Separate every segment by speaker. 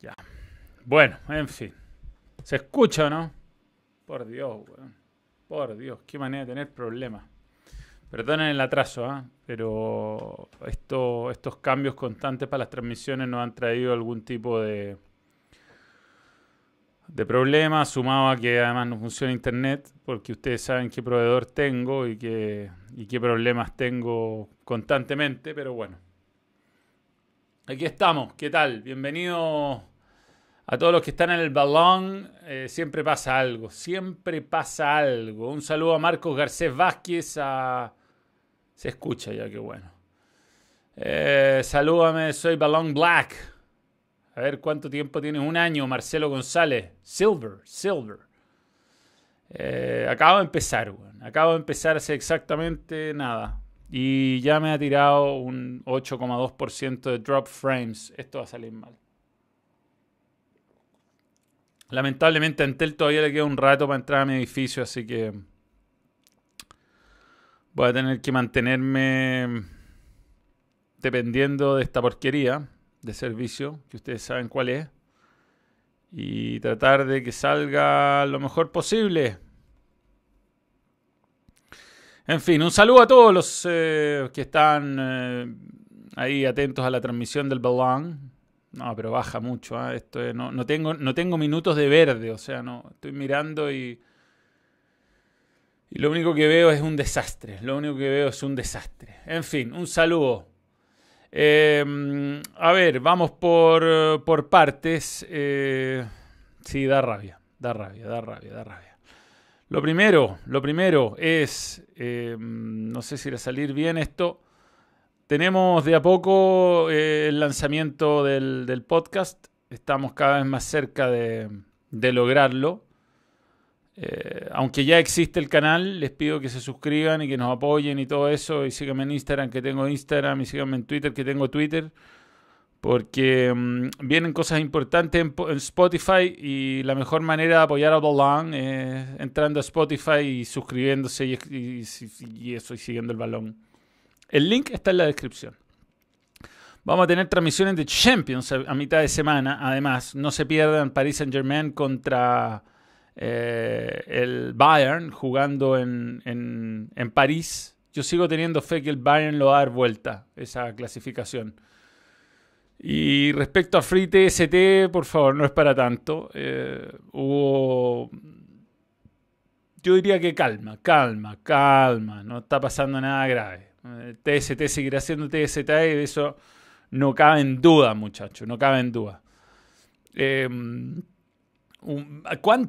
Speaker 1: Ya. Bueno, en fin. ¿Se escucha o no? Por Dios, weón. Por Dios, qué manera de tener problemas. Perdonen el atraso, ¿ah? pero esto, estos cambios constantes para las transmisiones nos han traído algún tipo de, de problema, sumado a que además no funciona internet, porque ustedes saben qué proveedor tengo y y qué problemas tengo constantemente, pero bueno. Aquí estamos, ¿qué tal? Bienvenidos a todos los que están en el balón. Eh, siempre pasa algo, siempre pasa algo. Un saludo a Marcos Garcés Vázquez, a... Se escucha ya, qué bueno. Eh, salúdame, soy Balón Black. A ver cuánto tiempo tienes. Un año, Marcelo González. Silver, Silver. Eh, acabo de empezar. Acabo de empezar hace exactamente nada. Y ya me ha tirado un 8,2% de drop frames. Esto va a salir mal. Lamentablemente a Entel todavía le queda un rato para entrar a mi edificio, así que voy a tener que mantenerme dependiendo de esta porquería de servicio, que ustedes saben cuál es, y tratar de que salga lo mejor posible. En fin, un saludo a todos los eh, que están eh, ahí atentos a la transmisión del balón. No, pero baja mucho. ¿ah? Esto no, no, tengo, no tengo minutos de verde, o sea, no estoy mirando y, y lo único que veo es un desastre. Lo único que veo es un desastre. En fin, un saludo. Eh, a ver, vamos por, por partes. Eh, sí, da rabia, da rabia, da rabia, da rabia. Lo primero, lo primero es, eh, no sé si irá a salir bien esto. Tenemos de a poco eh, el lanzamiento del, podcast. Estamos cada vez más cerca de, de lograrlo. Eh, aunque ya existe el canal, les pido que se suscriban y que nos apoyen y todo eso. Y síganme en Instagram, que tengo Instagram. Y síganme en Twitter, que tengo Twitter. Porque um, vienen cosas importantes en, en, Spotify y la mejor manera de apoyar a Balón es entrando a Spotify y suscribiéndose y, y, y, eso y siguiendo el balón. El link está en la descripción. Vamos a tener transmisiones de Champions a, a mitad de semana. Además, no se pierdan Paris Saint Germain contra eh, el Bayern jugando en, en, en París. Yo sigo teniendo fe que el Bayern lo va a dar vuelta, esa clasificación. Y respecto a Free TST, por favor, no es para tanto. Eh, hubo. Yo diría que calma, calma, calma. No está pasando nada grave. TST seguirá siendo TST y de eso no cabe en duda, muchachos. No cabe en duda. Eh,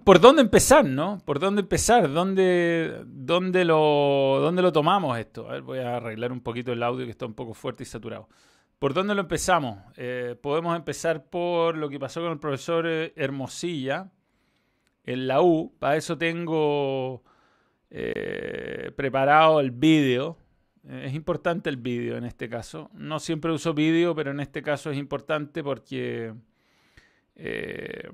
Speaker 1: ¿Por dónde empezar, no? ¿Por dónde empezar? ¿Dónde, dónde, lo, dónde lo tomamos esto? A ver, voy a arreglar un poquito el audio que está un poco fuerte y saturado. ¿Por dónde lo empezamos? Eh, podemos empezar por lo que pasó con el profesor Hermosilla en la U. Para eso tengo eh, preparado el vídeo. Eh, es importante el vídeo en este caso. No siempre uso vídeo, pero en este caso es importante porque eh,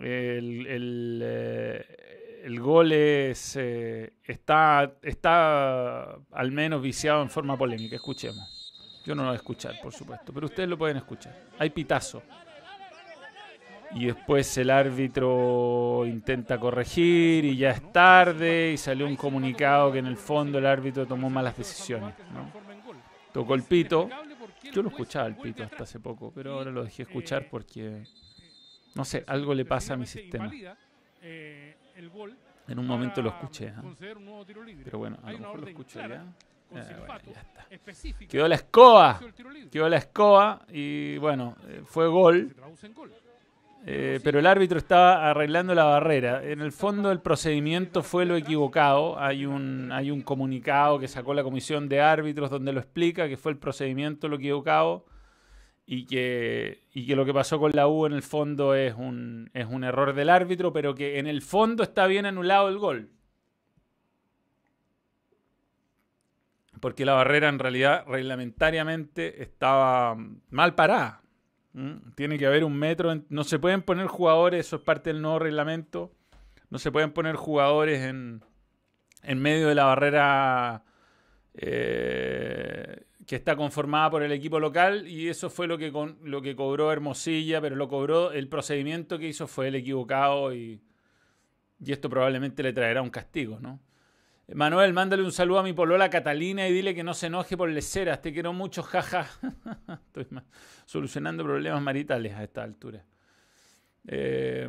Speaker 1: el, el, eh, gol es, eh, está, está al menos viciado en forma polémica. Escuchemos. Yo no lo voy a escuchar, por supuesto, pero ustedes lo pueden escuchar. Hay pitazo. Y después el árbitro intenta corregir y ya es tarde y salió un comunicado que en el fondo el árbitro tomó malas decisiones. ¿no? Tocó el pito. Yo lo escuchaba el pito hasta hace poco, pero ahora lo dejé escuchar porque no sé, algo le pasa a mi sistema. En un momento lo escuché. ¿eh? Pero bueno, a lo mejor lo escucho ya. Eh, bueno, está. Quedó la escoba. Quedó la escoba y bueno, fue gol. Eh, pero el árbitro estaba arreglando la barrera. En el fondo el procedimiento fue lo equivocado. Hay un, hay un comunicado que sacó la comisión de árbitros donde lo explica que fue el procedimiento lo equivocado y que, y que lo que pasó con la U en el fondo es un, es un error del árbitro, pero que en el fondo está bien anulado el gol. Porque la barrera en realidad reglamentariamente estaba mal parada. ¿Mm? Tiene que haber un metro. No se pueden poner jugadores, eso es parte del nuevo reglamento. No se pueden poner jugadores en, en medio de la barrera eh, que está conformada por el equipo local y eso fue lo que, lo que cobró Hermosilla, pero lo cobró, el procedimiento que hizo fue el equivocado y, y esto probablemente le traerá un castigo, ¿no? Manuel, mándale un saludo a mi polola Catalina y dile que no se enoje por leceras. Te quiero mucho, jaja. Estoy solucionando problemas maritales a esta altura. Eh,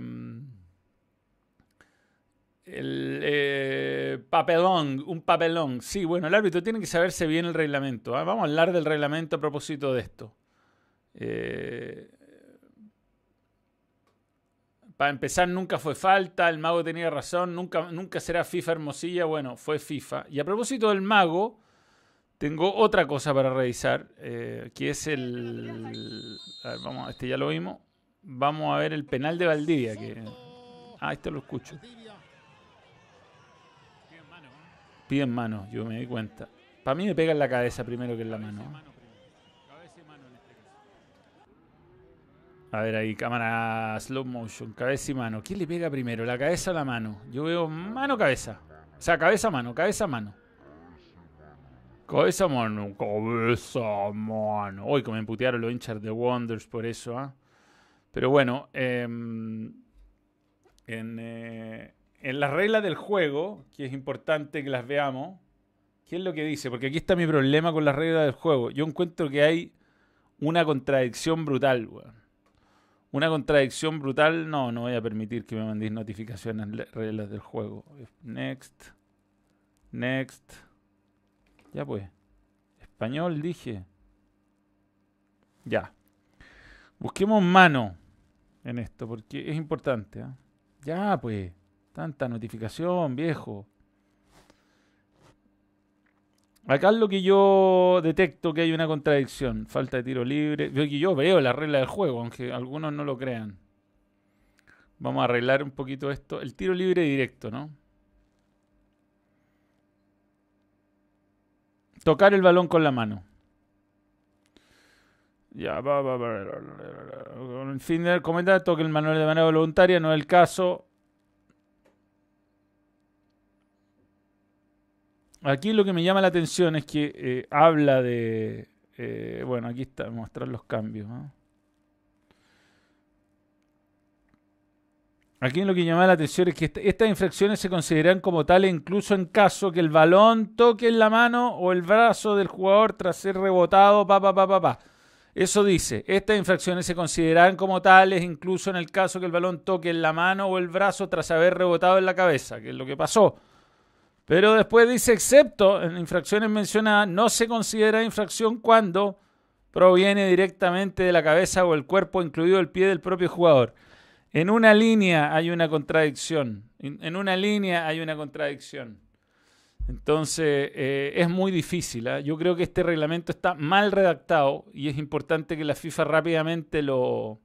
Speaker 1: el eh, papelón, un papelón. Sí, bueno, el árbitro tiene que saberse bien el reglamento. ¿ah? Vamos a hablar del reglamento a propósito de esto. Eh, para empezar, nunca fue falta, el mago tenía razón, nunca, nunca será FIFA Hermosilla, bueno, fue FIFA. Y a propósito del mago, tengo otra cosa para revisar, eh, que es el... A ver, vamos, este ya lo vimos. Vamos a ver el penal de Valdivia. Que... Ah, este lo escucho. Piden mano, yo me di cuenta. Para mí me pega en la cabeza primero que en la mano. A ver ahí, cámara slow motion, cabeza y mano. ¿Quién le pega primero, la cabeza o la mano? Yo veo mano, cabeza. O sea, cabeza, mano, cabeza, mano. Cabeza, mano, cabeza, mano. Hoy como me putearon los hinchas de Wonders por eso, ¿ah? Pero bueno, em, en, eh, en las reglas del juego, que es importante que las veamos, ¿qué es lo que dice? Porque aquí está mi problema con las reglas del juego. Yo encuentro que hay una contradicción brutal, weón. Una contradicción brutal, no, no voy a permitir que me mandéis notificaciones reglas del juego. Next. Next. Ya pues. Español dije. Ya. Busquemos mano en esto, porque es importante. ¿eh? Ya pues. Tanta notificación, viejo. Acá es lo que yo detecto que hay una contradicción. Falta de tiro libre. Yo, yo veo la regla del juego, aunque algunos no lo crean. Vamos a arreglar un poquito esto. El tiro libre directo, ¿no? Tocar el balón con la mano. Ya, va, va, va. En fin, comenta, toque el manual de manera voluntaria, no es el caso. Aquí lo que me llama la atención es que eh, habla de... Eh, bueno, aquí está, mostrar los cambios. Aquí lo que llama la atención es que estas infracciones se consideran como tales incluso en caso que el balón toque en la mano o el brazo del jugador tras ser rebotado, pa, pa, pa, pa, pa. Eso dice, estas infracciones se consideran como tales incluso en el caso que el balón toque en la mano o el brazo tras haber rebotado en la cabeza, que es lo que pasó. Pero después dice, excepto en infracciones mencionadas, no se considera infracción cuando proviene directamente de la cabeza o el cuerpo, incluido el pie del propio jugador. En una línea hay una contradicción. En una línea hay una contradicción. Entonces eh, es muy difícil. ¿ah? Yo creo que este reglamento está mal redactado y es importante que la FIFA rápidamente lo,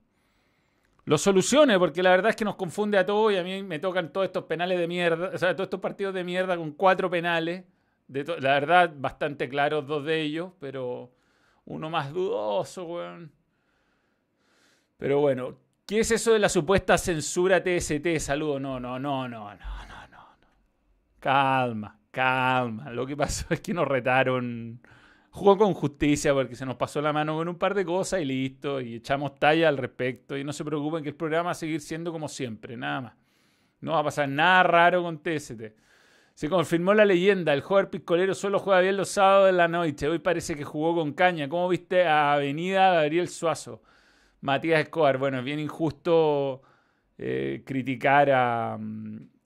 Speaker 1: lo solucione, porque la verdad es que nos confunde a todos y a mí me tocan todos estos penales de mierda, o sea, todos estos partidos de mierda con cuatro penales, de la verdad bastante claros dos de ellos, pero uno más dudoso, weón. Pero bueno, ¿qué es eso de la supuesta censura TST? Saludo, no, no, no, no, no, no, no. Calma, calma. Lo que pasó es que nos retaron jugó con justicia porque se nos pasó la mano con un par de cosas y listo, y echamos talla al respecto. Y no se preocupen que el programa va a seguir siendo como siempre, nada más. No va a pasar nada raro con TST. Se confirmó la leyenda, el jugador piscolero solo juega bien los sábados de la noche. Hoy parece que jugó con caña. ¿Cómo viste a Avenida Gabriel Suazo? Matías Escobar. Bueno, es bien injusto eh, criticar a,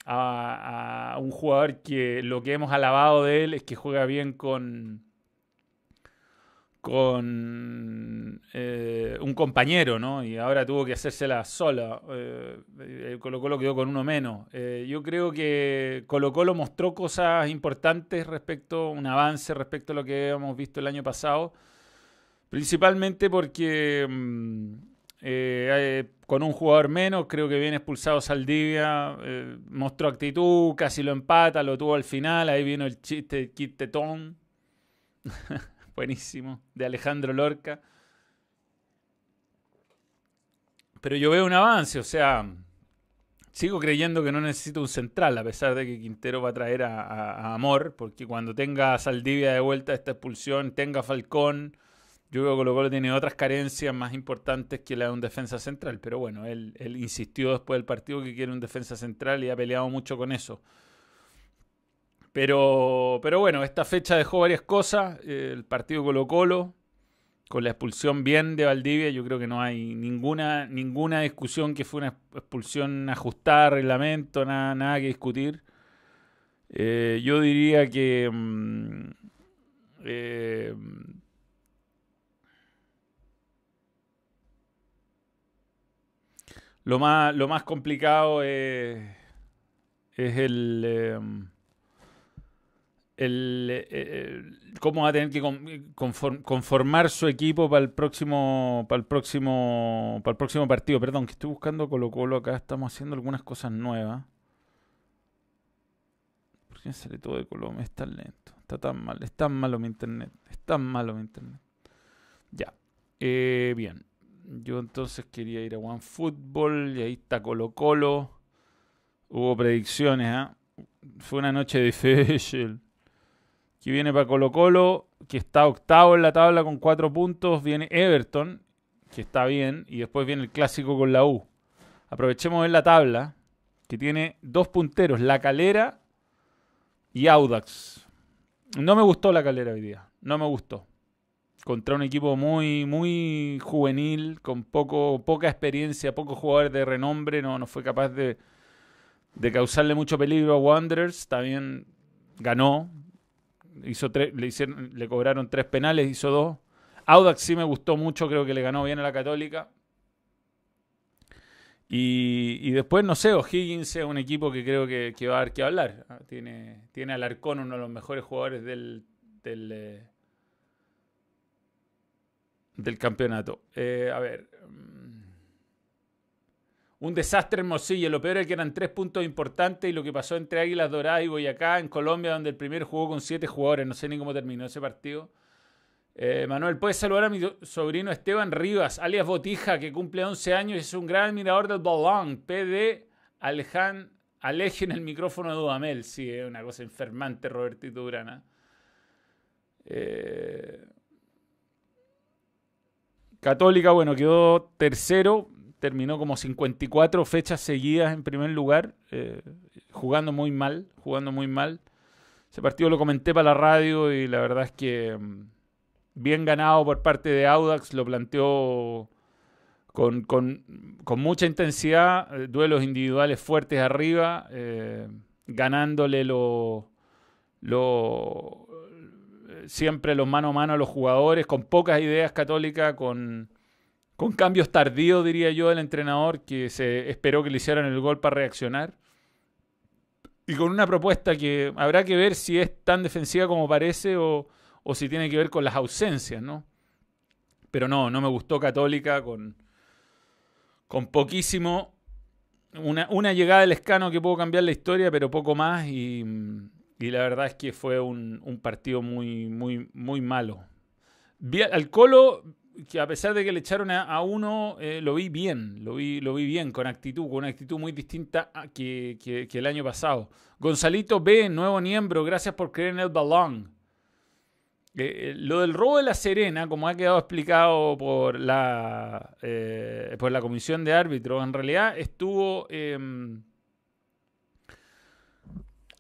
Speaker 1: a un jugador que lo que hemos alabado de él es que juega bien con, con eh, un compañero, ¿no? Y ahora tuvo que hacérsela sola. Eh, Colo Colo quedó con uno menos. Eh, yo creo que Colo Colo mostró cosas importantes respecto, un avance respecto a lo que hemos visto el año pasado, principalmente porque mm, con un jugador menos, creo que viene expulsado Saldivia, mostró actitud, casi lo empata, lo tuvo al final, ahí vino el chiste, kit tetón. buenísimo, de Alejandro Lorca. Pero yo veo un avance, o sea, sigo creyendo que no necesito un central, a pesar de que Quintero va a traer a, Amor, porque cuando tenga Saldivia de vuelta esta expulsión, tenga Falcón, yo creo que Colo Colo tiene otras carencias más importantes que la de un defensa central. Pero bueno, él, él insistió después del partido que quiere un defensa central y ha peleado mucho con eso. Pero, pero bueno, esta fecha dejó varias cosas. El partido Colo Colo, con la expulsión bien de Valdivia, yo creo que no hay ninguna, ninguna discusión que fue una expulsión ajustada, reglamento, nada, nada que discutir. Eh, yo diría que mm, eh, lo, más, lo más complicado es, es el... Eh, eh, eh, cómo va a tener que conformar su equipo para el próximo para el próximo para el próximo partido. Perdón, que estoy buscando Colo Colo acá, estamos haciendo algunas cosas nuevas. ¿Por qué sale todo de Colombia? Es tan lento, está tan mal, es tan malo mi internet, es tan malo mi internet. Ya, eh, bien. Yo entonces quería ir a One Football y ahí está Colo Colo. Hubo predicciones, ¿ah? Fue una noche difícil que viene para Colo Colo, que está octavo en la tabla con cuatro puntos. Viene Everton, que está bien. Y después viene el clásico con la U. Aprovechemos de la tabla, que tiene dos punteros, La Calera y Audax. No me gustó La Calera hoy día, no me gustó. Contra un equipo muy, muy juvenil, con poco, poca experiencia, pocos jugadores de renombre, no, no fue capaz de, de causarle mucho peligro a Wanderers. También ganó, hizo le, hicieron, le cobraron tres penales, hizo dos. Audax sí me gustó mucho, creo que le ganó bien a la Católica. Y, después, no sé, O'Higgins es un equipo que creo que, va a dar que hablar. Ah, tiene, tiene al Arcón, uno de los mejores jugadores del, del, eh, campeonato. Eh, a ver. Un desastre Hermosillo. Lo peor es que eran tres puntos importantes y lo que pasó entre Águilas Doradas y Boyacá en Colombia, donde el primero jugó con siete jugadores. No sé ni cómo terminó ese partido. Eh, Manuel, ¿puedes saludar a mi sobrino Esteban Rivas, alias Botija, que cumple 11 años y es un gran admirador del balón? PD Alejan, alejen el micrófono de Dudamel. Sí, es una cosa enfermante, Robertito Durana. Eh, Católica, bueno, quedó tercero terminó como 54 fechas seguidas en primer lugar, eh, jugando muy mal, jugando muy mal. Ese partido lo comenté para la radio y la verdad es que mm, bien ganado por parte de Audax, lo planteó con, con, mucha intensidad, eh, duelos individuales fuertes arriba, eh, ganándole lo, lo, siempre los mano a mano a los jugadores, con pocas ideas católicas, con con cambios tardíos, diría yo, del entrenador, que se esperó que le hicieran el gol para reaccionar. Y con una propuesta que habrá que ver si es tan defensiva como parece o, si tiene que ver con las ausencias, ¿no? Pero no, no me gustó Católica con, con poquísimo. Una, una llegada del escano que pudo cambiar la historia, pero poco más. Y, y la verdad es que fue un, partido muy, muy, muy malo. Al Colo que a pesar de que le echaron a, uno, eh, lo vi bien, lo vi, lo vi bien, con actitud, con una actitud muy distinta que, que, el año pasado. Gonzalito B, nuevo miembro, gracias por creer en el balón. Eh, eh, lo del robo de la Serena, como ha quedado explicado por la, por la comisión de árbitros, en realidad estuvo em,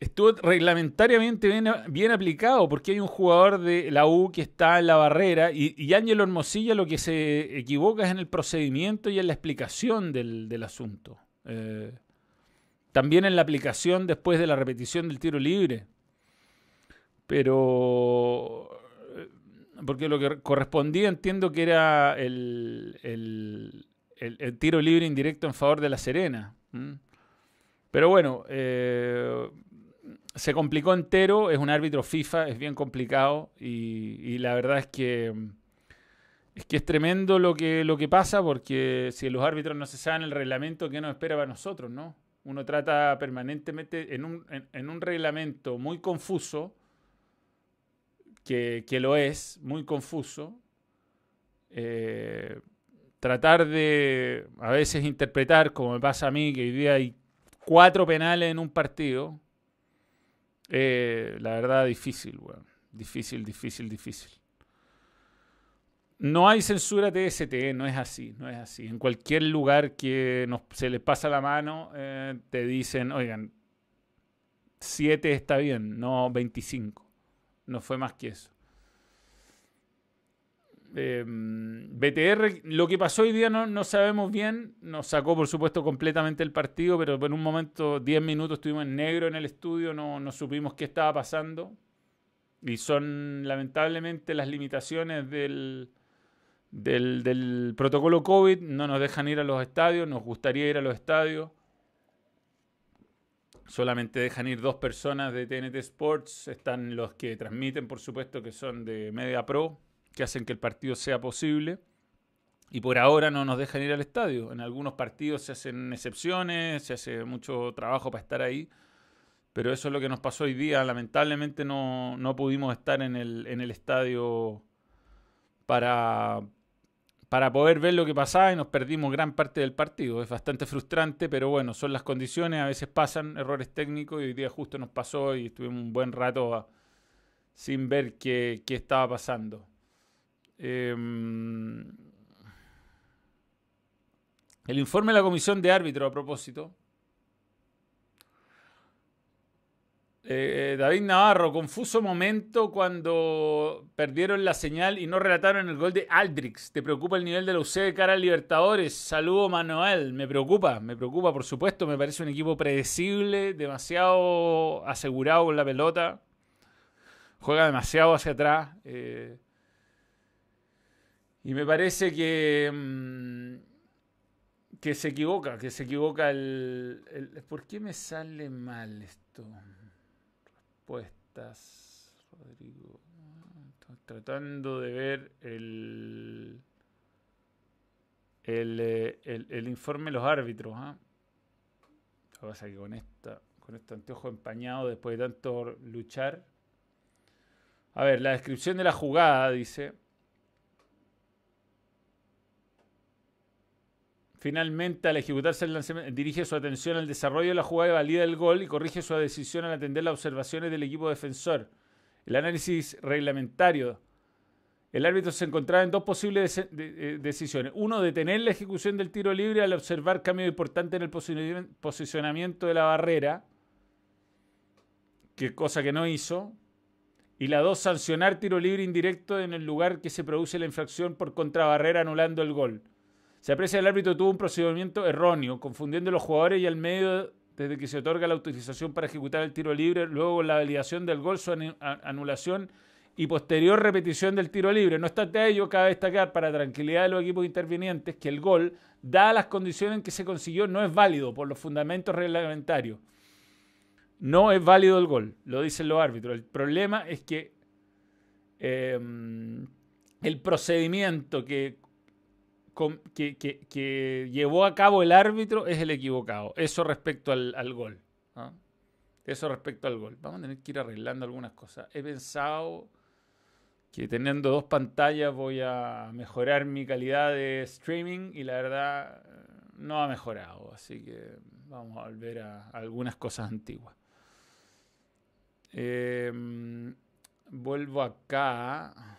Speaker 1: estuvo reglamentariamente bien, aplicado porque hay un jugador de la U que está en la barrera y, y Ángelo Hermosilla lo que se equivoca es en el procedimiento y en la explicación del, asunto. Eh, también en la aplicación después de la repetición del tiro libre. Pero... Eh, porque lo que correspondía entiendo que era el, tiro libre indirecto en favor de la Serena. Pero bueno, eh, se complicó entero, es un árbitro FIFA, es bien complicado y, la verdad es que es que es tremendo lo que, lo que pasa porque si los árbitros no se saben el reglamento, ¿qué nos espera para nosotros? no? Uno trata permanentemente en un, en, un reglamento muy confuso, que, lo es, muy confuso, eh, tratar de a veces interpretar, como me pasa a mí, que hoy día hay cuatro penales en un partido. Eh, la verdad, difícil, weón. Difícil, difícil, difícil. No hay censura TST, no es así, no es así. En cualquier lugar que se les pasa la mano, eh, te dicen, oigan, 7 está bien, no 25. No fue más que eso. Em, BTR, lo que pasó hoy día no, sabemos bien. Nos sacó, por supuesto, completamente el partido, pero en un momento, 10 minutos, estuvimos en negro en el estudio, no, no supimos qué estaba pasando. Y son lamentablemente las limitaciones del, del, del, protocolo COVID. No nos dejan ir a los estadios, nos gustaría ir a los estadios. Solamente dejan ir dos personas de TNT Sports. Están los que transmiten, por supuesto, que son de Media Pro que hacen que el partido sea posible. Y por ahora no nos dejan ir al estadio. En algunos partidos se hacen excepciones, se hace mucho trabajo para estar ahí. Pero eso es lo que nos pasó hoy día. Lamentablemente no, no pudimos estar en el, en el estadio para, para poder ver lo que pasaba y nos perdimos gran parte del partido. Es bastante frustrante, pero bueno, son las condiciones. A veces pasan errores técnicos y hoy día justo nos pasó y estuvimos un buen rato sin ver qué, qué estaba pasando. Em, el informe de la comisión de árbitro a propósito. Eh, David Navarro, confuso momento cuando perdieron la señal y no relataron el gol de Aldrix. ¿Te preocupa el nivel de la UC de cara a Libertadores? Saludo Manuel, me preocupa, me preocupa por supuesto, me parece un equipo predecible, demasiado asegurado con la pelota, juega demasiado hacia atrás. Eh, y me parece que, mm, que se equivoca, que se equivoca el, ¿Por qué me sale mal esto? Respuestas, Rodrigo. Estoy tratando de ver el, el, eh, el, informe de los árbitros. ¿ah? Lo que pasa es que con, esta, con este anteojo empañado, después de tanto luchar. A ver, la descripción de la jugada dice... Finalmente, al ejecutarse el lanzamiento, dirige su atención al desarrollo de la jugada y valida el gol y corrige su decisión al atender las observaciones del equipo defensor. El análisis reglamentario. El árbitro se encontraba en dos posibles eh, decisiones. Uno, detener la ejecución del tiro libre al observar cambios importantes en el posicionamiento de la barrera, que cosa que no hizo. Y la dos, sancionar tiro libre indirecto en el lugar que se produce la infracción por contrabarrera anulando el gol. Se aprecia el árbitro tuvo un procedimiento erróneo, confundiendo a los jugadores y al medio desde que se otorga la autorización para ejecutar el tiro libre, luego la validación del gol, su anulación y posterior repetición del tiro libre. No obstante ello, cabe destacar para tranquilidad de los equipos intervinientes que el gol, dadas las condiciones en que se consiguió, no es válido por los fundamentos reglamentarios. No es válido el gol, lo dicen los árbitros. El problema es que em, el procedimiento que que, llevó a cabo el árbitro es el equivocado. Eso respecto al, gol. Eso respecto al gol. Vamos a tener que ir arreglando algunas cosas. He pensado que teniendo dos pantallas voy a mejorar mi calidad de streaming y la verdad no ha mejorado. Así que vamos a volver a, algunas cosas antiguas. Em, vuelvo acá.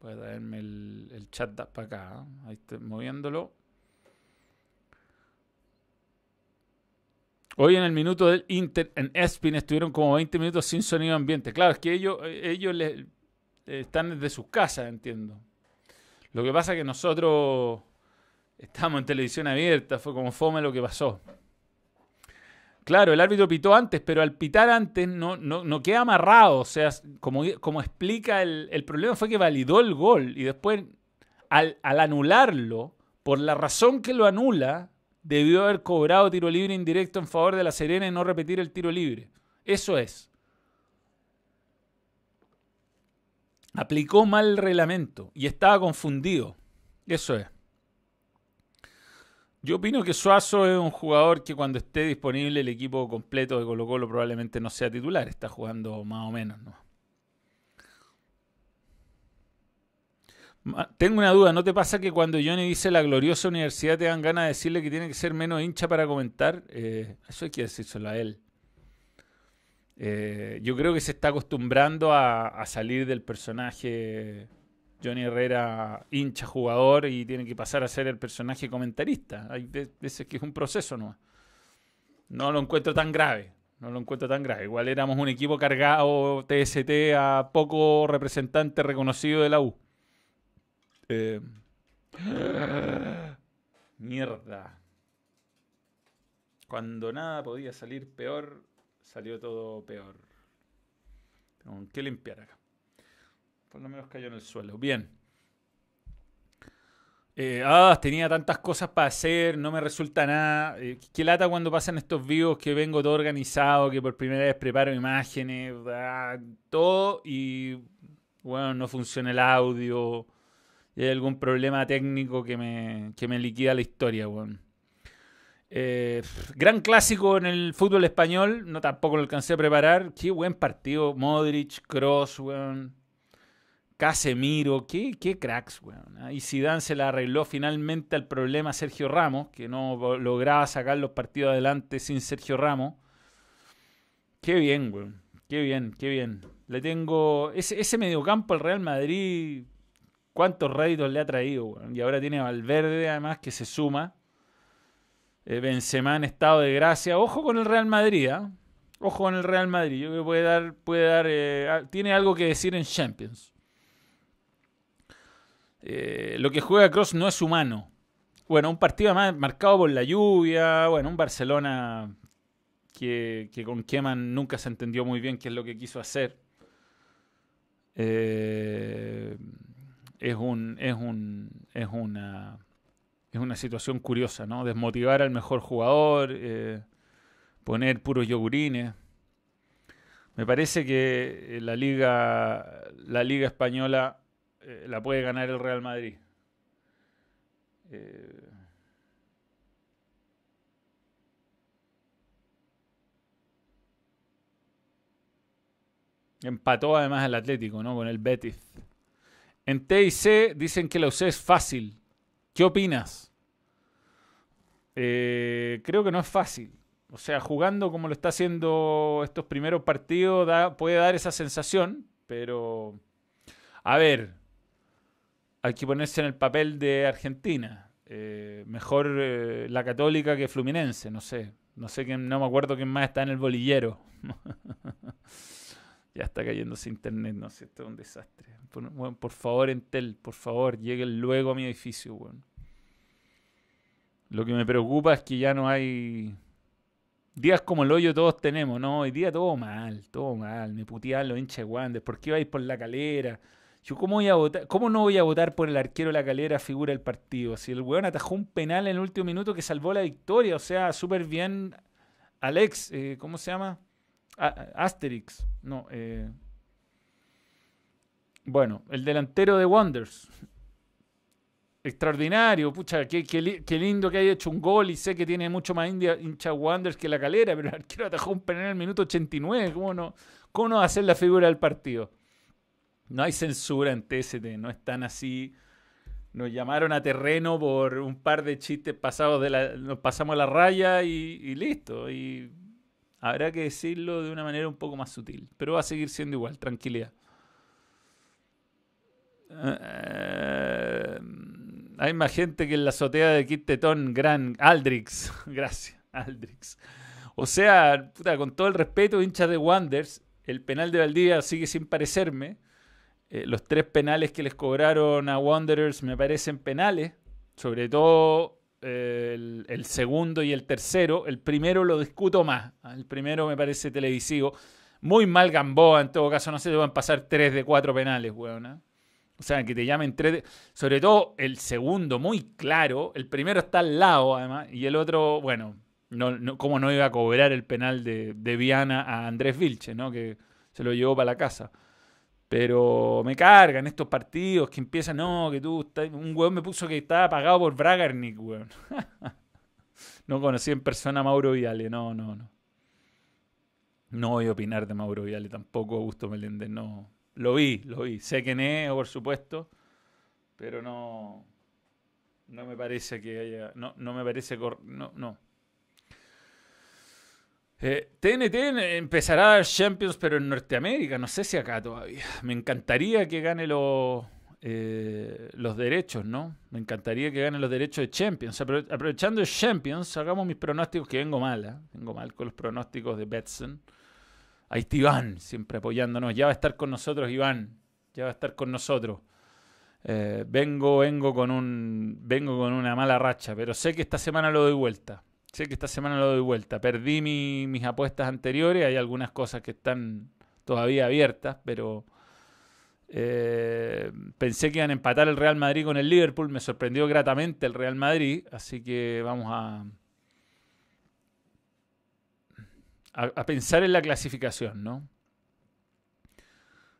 Speaker 1: Voy a traerme el, chat para acá. Ahí estoy moviéndolo. Hoy en el minuto del Inter en Espin estuvieron como 20 minutos sin sonido ambiente. Claro, es que ellos, ellos están desde sus casas, entiendo. Lo que pasa es que nosotros estamos en televisión abierta, fue como fome lo que pasó. Claro, el árbitro pitó antes, pero al pitar antes no, queda amarrado. O sea, como, explica el, el, problema fue que validó el gol y después al, anularlo, por la razón que lo anula, debió haber cobrado tiro libre indirecto en favor de la Serena y no repetir el tiro libre. Eso es. Aplicó mal el reglamento y estaba confundido. Eso es. Yo opino que Suazo es un jugador que cuando esté disponible el equipo completo de Colo Colo probablemente no sea titular, está jugando más o menos. ¿no? Tengo una duda, ¿no te pasa que cuando Johnny dice la gloriosa universidad te dan ganas de decirle que tiene que ser menos hincha para comentar? Eh, eso hay que decírselo a él. Eh, yo creo que se está acostumbrando a, salir del personaje Johnny Herrera hincha jugador y tiene que pasar a ser el personaje comentarista. Hay veces que es un proceso, ¿no? Lo encuentro tan grave. No lo encuentro tan grave. Igual éramos un equipo cargado TST a poco representante reconocido de la U. Eh, mierda. Cuando nada podía salir peor, salió todo peor. Tengo que limpiar acá. Por lo menos cayó en el suelo. Bien. Eh, ah, tenía tantas cosas para hacer, no me resulta nada. Eh, qué lata cuando pasan estos vivos que vengo todo organizado, que por primera vez preparo imágenes, ah, todo y bueno, no funciona el audio y hay algún problema técnico que me, que me liquida la historia, eh, gran clásico en el fútbol español, no tampoco lo alcancé a preparar. Qué buen partido. Modric, Cross, Casemiro, qué, qué cracks, weón. ¿ah? Y Zidane se la arregló finalmente al problema Sergio Ramos, que no lograba sacar los partidos adelante sin Sergio Ramos. Qué bien, weón. Qué bien, qué bien. Le tengo. Ese, ese mediocampo al Real Madrid cuántos réditos le ha traído, Y ahora tiene Valverde, además, que se suma. Eh, Benzema en estado de gracia. Ojo con el Real Madrid, ¿ah? Ojo con el Real Madrid. Yo creo que puede dar, puede dar, eh, tiene algo que decir en Champions. Eh, lo que juega Cross no es humano. Bueno, un partido más marcado por la lluvia. Bueno, un Barcelona que, con Keman nunca se entendió muy bien qué es lo que quiso hacer. Eh, es, un, es, un, es, una, es una situación curiosa, ¿no? Desmotivar al mejor jugador, eh, poner puros yogurines. Me parece que la liga, la liga española eh, la puede ganar el Real Madrid. Empató además el Atlético, ¿no? Con el Betis. En T y C dicen que la UC es fácil. ¿Qué opinas? Eh, creo que no es fácil. O sea, jugando como lo está haciendo estos primeros partidos, puede dar esa sensación, pero... A ver, hay que ponerse en el papel de Argentina. Eh, mejor eh, la católica que Fluminense, no sé. No sé quién, no me acuerdo quién más está en el bolillero. Ya está cayéndose internet, no sé, esto es un desastre. Por, por favor, Entel, por favor, lleguen luego a mi edificio, weón. Lo que me preocupa es que ya no hay... Días como el hoyo todos tenemos, ¿no? Hoy día todo mal, todo mal. Me putean los hinchas de ¿Por qué vais por la calera? Yo, ¿cómo, voy a votar? ¿cómo no voy a votar por el arquero la calera figura del partido? Si el weón atajó un penal en el último minuto que salvó la victoria, o sea, súper bien. Alex, eh, ¿cómo se llama? Asterix, no. Eh, bueno, el delantero de Wonders. Extraordinario, pucha, qué, lindo que haya hecho un gol y sé que tiene mucho más India, hincha Wonders que la calera, pero el arquero atajó un penal en el minuto 89. ¿Cómo no, ¿Cómo no va a ser la figura del partido? No hay censura en TST, no están así. Nos llamaron a terreno por un par de chistes pasados de la. Nos pasamos la raya y, listo. Y Habrá que decirlo de una manera un poco más sutil, pero va a seguir siendo igual, tranquilidad. Eh, hay más gente que en la azotea de Kit Tetón, gran Aldrix. Gracias, Aldrix. O sea, con todo el respeto, hinchas de Wonders, el penal de Valdivia sigue sin parecerme. Eh, los tres penales que les cobraron a Wanderers me parecen penales. Sobre todo el, segundo y el tercero. El primero lo discuto más. ¿ah? El primero me parece televisivo. Muy mal Gamboa, en todo caso. No se te van a pasar tres de cuatro penales, weón. ¿ah? O sea, que te llamen tres. Sobre todo el segundo, muy claro. El primero está al lado, además. Y el otro, bueno, no, no, ¿cómo no iba a cobrar el penal de, de Viana a Andrés Vilche, ¿no? Que se lo llevó para la casa. Pero me cargan estos partidos que empiezan, no, que tú, un weón me puso que estaba pagado por Bragarnik, weón. no conocí en persona a Mauro Viale, no, no, no. No voy a opinar de Mauro Viale tampoco, Augusto Meléndez, no. Lo vi, lo vi. Sé quién es, por supuesto, pero no, no me parece que haya, no, no me parece, no, no. TNT eh, empezará Champions, pero en Norteamérica, no sé si acá todavía. Me encantaría que gane los, eh, los derechos, ¿no? Me encantaría que gane los derechos de Champions. aprovechando el Champions, hagamos mis pronósticos, que vengo mal, ¿eh? Vengo mal con los pronósticos de Betson. Ahí está Iván, siempre apoyándonos. Ya va a estar con nosotros, Iván. Ya va a estar con nosotros. Vengo, vengo con un, vengo con una mala racha, pero sé que esta semana lo doy vuelta. Sé que esta semana lo doy vuelta. Perdí mis apuestas anteriores. Hay algunas cosas que están todavía abiertas, pero eh, pensé que iban a empatar el Real Madrid con el Liverpool. Me sorprendió gratamente el Real Madrid. Así que vamos a, a, pensar en la clasificación, ¿no?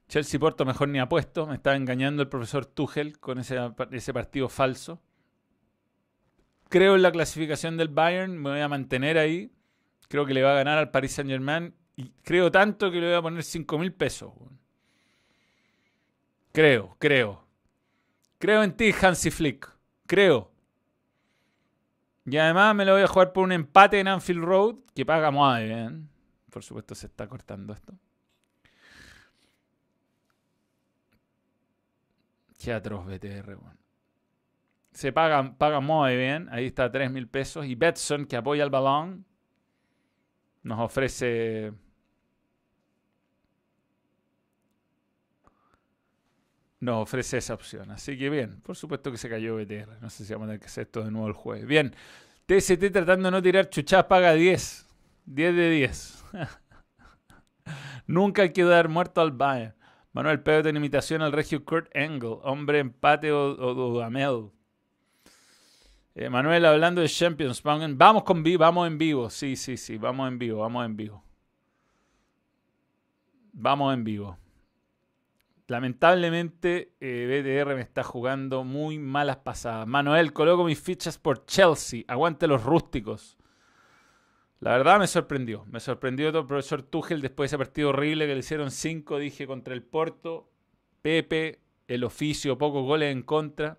Speaker 1: Chelsea Porto mejor ni apuesto. Me estaba engañando el profesor Tuchel con ese, ese partido falso. Creo en la clasificación del Bayern. Me voy a mantener ahí. Creo que le va a ganar al Paris Saint Germain. Y creo tanto que le voy a poner 5 mil pesos. Creo, creo. Creo en ti, Hansi Flick. Creo. Y además me lo voy a jugar por un empate en Anfield Road que paga muy bien. Por supuesto se está cortando esto. Qué atroz BTR, Se paga, paga muy bien. Ahí está 3 mil pesos. Y Betson, que apoya el balón, nos ofrece nos ofrece esa opción. Así que bien, por supuesto que se cayó BTR. No sé si vamos a tener que hacer esto de nuevo el jueves. Bien, TST tratando de no tirar chuchas, paga 10. 10 de 10. Nunca hay que dar muerto al Bayern. Manuel Pedro en imitación al regio Kurt Engel. Hombre, empate o, o, Manuel, hablando de Champions, vamos con vivo, vamos en vivo. Sí, sí, sí, vamos en vivo, vamos en vivo. Vamos en vivo. Lamentablemente, eh, BTR me está jugando muy malas pasadas. Manuel, coloco mis fichas por Chelsea. Aguante los rústicos. La verdad me sorprendió. Me sorprendió el profesor Tuchel después de ese partido horrible que le hicieron 5, dije, contra el Porto. Pepe, el oficio, pocos goles en contra.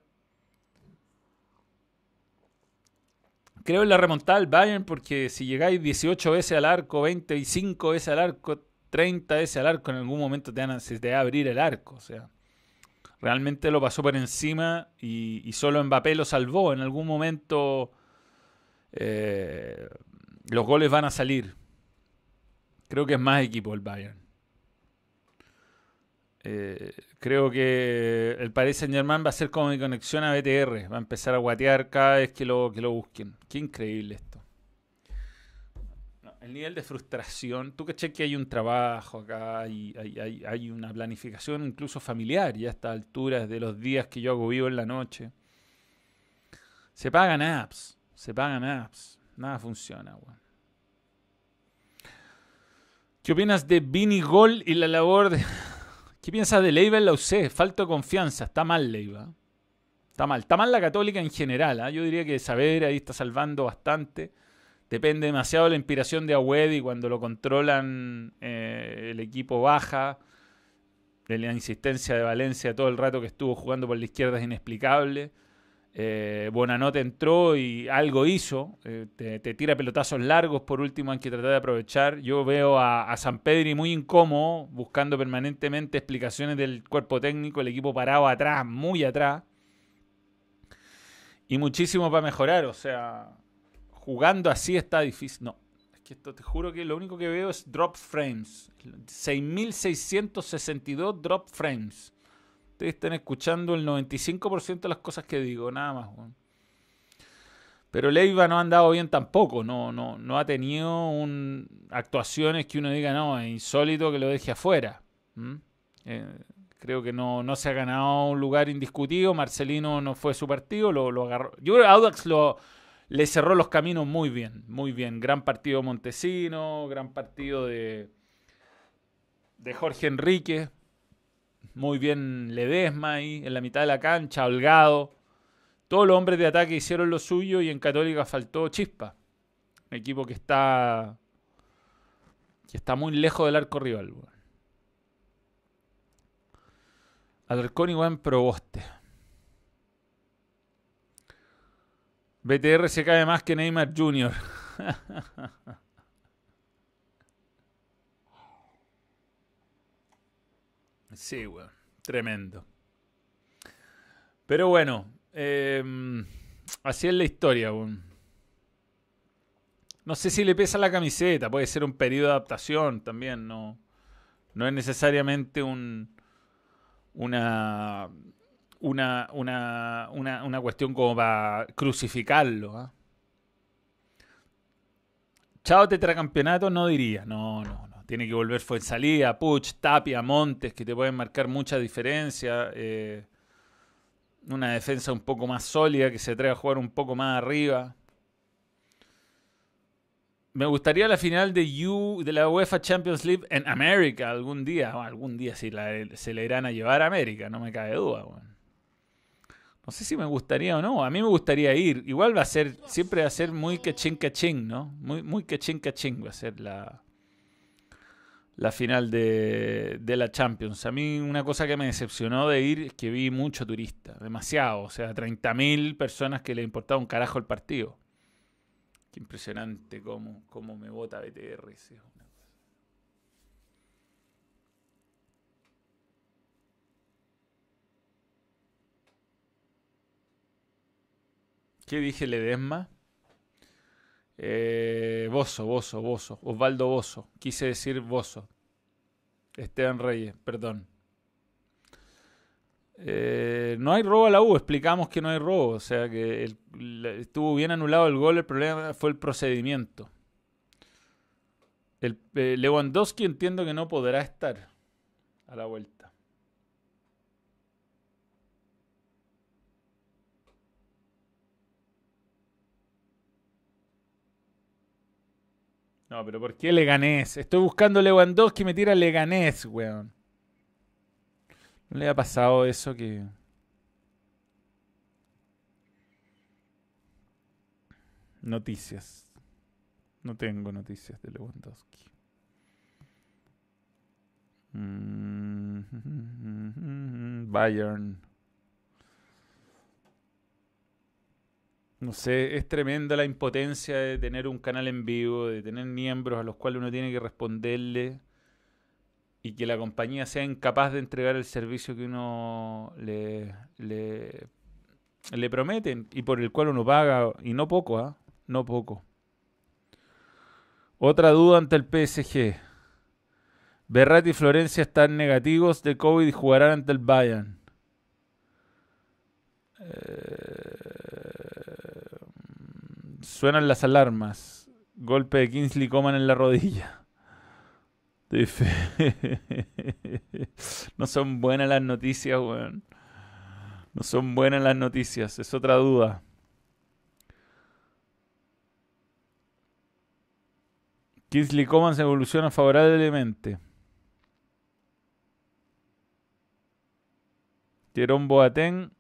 Speaker 1: Creo en la remontada del Bayern porque si llegáis 18 veces al arco, 25 veces al arco, 30 ese al arco, en algún momento te van se te va a abrir el arco. O sea, realmente lo pasó por encima y, solo Mbappé lo salvó. En algún momento eh, los goles van a salir. Creo que es más equipo el Bayern. Eh, creo que el Paris Saint Germain va a ser como mi conexión a BTR. Va a empezar a guatear cada vez que lo, que lo busquen. Qué increíble esto el nivel de frustración, tú caché que hay un trabajo acá, hay, hay, hay, una planificación incluso familiar y a esta altura, de los días que yo hago vivo en la noche. Se pagan apps, se pagan apps, nada funciona, ¿Qué opinas de Vini Gol y la labor de... ¿Qué piensas de Leiva en la UC? Falta confianza, está mal Leiva. Está mal, está mal la católica en general. ¿ah? Yo diría que Saber ahí está salvando bastante depende demasiado de la inspiración de Agüed y cuando lo controlan eh, el equipo baja. De la insistencia de Valencia todo el rato que estuvo jugando por la izquierda es inexplicable. Eh, Bonanote entró y algo hizo. Eh, te, tira pelotazos largos, por último hay que tratar de aprovechar. Yo veo a, a San Pedri muy incómodo, buscando permanentemente explicaciones del cuerpo técnico, el equipo parado atrás, muy atrás. Y muchísimo para mejorar, o sea, jugando así está difícil. No, es que esto te juro que lo único que veo es drop frames. 6662 drop frames. Ustedes están escuchando el 95% de las cosas que digo, nada más. Pero Leiva no ha andado bien tampoco, no, no, no ha tenido actuaciones que uno diga, no, es insólito que lo deje afuera. Eh, creo que no, no se ha ganado un lugar indiscutido, Marcelino no fue su partido, lo, lo agarró. Yo creo que Audax lo, le cerró los caminos muy bien, muy bien. Gran partido Montesino, gran partido de, de Jorge Enrique, muy bien Ledesma ahí, en la mitad de la cancha, holgado. Todos los hombres de ataque hicieron lo suyo y en Católica faltó chispa. Un equipo que está, que está muy lejos del arco rival. Alarcón y en Proboste. BTR se cae más que Neymar Jr. sí, weón. Tremendo. Pero bueno, em, así es la historia. No sé si le pesa la camiseta, puede ser un periodo de adaptación también, no, no es necesariamente un, una, una, una, una, cuestión como para crucificarlo. ¿ah? Chao tetracampeonato no diría, no, no. Tiene que volver fue salida, Puch, Tapia, Montes, que te pueden marcar mucha diferencia. Eh, una defensa un poco más sólida, que se atreve a jugar un poco más arriba. Me gustaría la final de U de la UEFA Champions League en América algún día. algún día sí se la irán a llevar a América, no me cabe duda. No sé si me gustaría o no. A mí me gustaría ir. Igual va a ser, siempre va a ser muy cachín cachín, ¿no? Muy, muy cachín cachín va a ser la, la final de, de, la Champions. A mí una cosa que me decepcionó de ir es que vi mucho turista. Demasiado. O sea, 30.000 personas que le importaba un carajo el partido. Qué impresionante cómo, cómo me vota BTR. ¿Qué dije Ledesma? Eh, Bozo, Bozo, Bozo. Osvaldo Bozo. Quise decir Bozo. Esteban Reyes, perdón. Eh, no hay robo a la U, explicamos que no hay robo, o sea que estuvo bien anulado el gol, el problema fue el procedimiento. El, eh, Lewandowski entiendo que no podrá estar a la vuelta. No, pero ¿por qué Leganés? Estoy buscando Lewandowski y me tira Leganés, weón. ¿No le ha pasado eso que... Noticias. No tengo noticias de Lewandowski. Mm, Bayern. No sé, es tremenda la impotencia de tener un canal en vivo, de tener miembros a los cuales uno tiene que responderle y que la compañía sea incapaz de entregar el servicio que uno le, le, le prometen y por el cual uno paga, y no poco, ¿ah? No poco. Otra duda ante el PSG. Berratti y Florencia están negativos de COVID y jugarán ante el Bayern. Eh, suenan las alarmas. Golpe de Kingsley Coman en la rodilla. no son buenas las noticias, weón. No son buenas las noticias, es otra duda. Kingsley Coman se evoluciona favorablemente. Jerón Boateng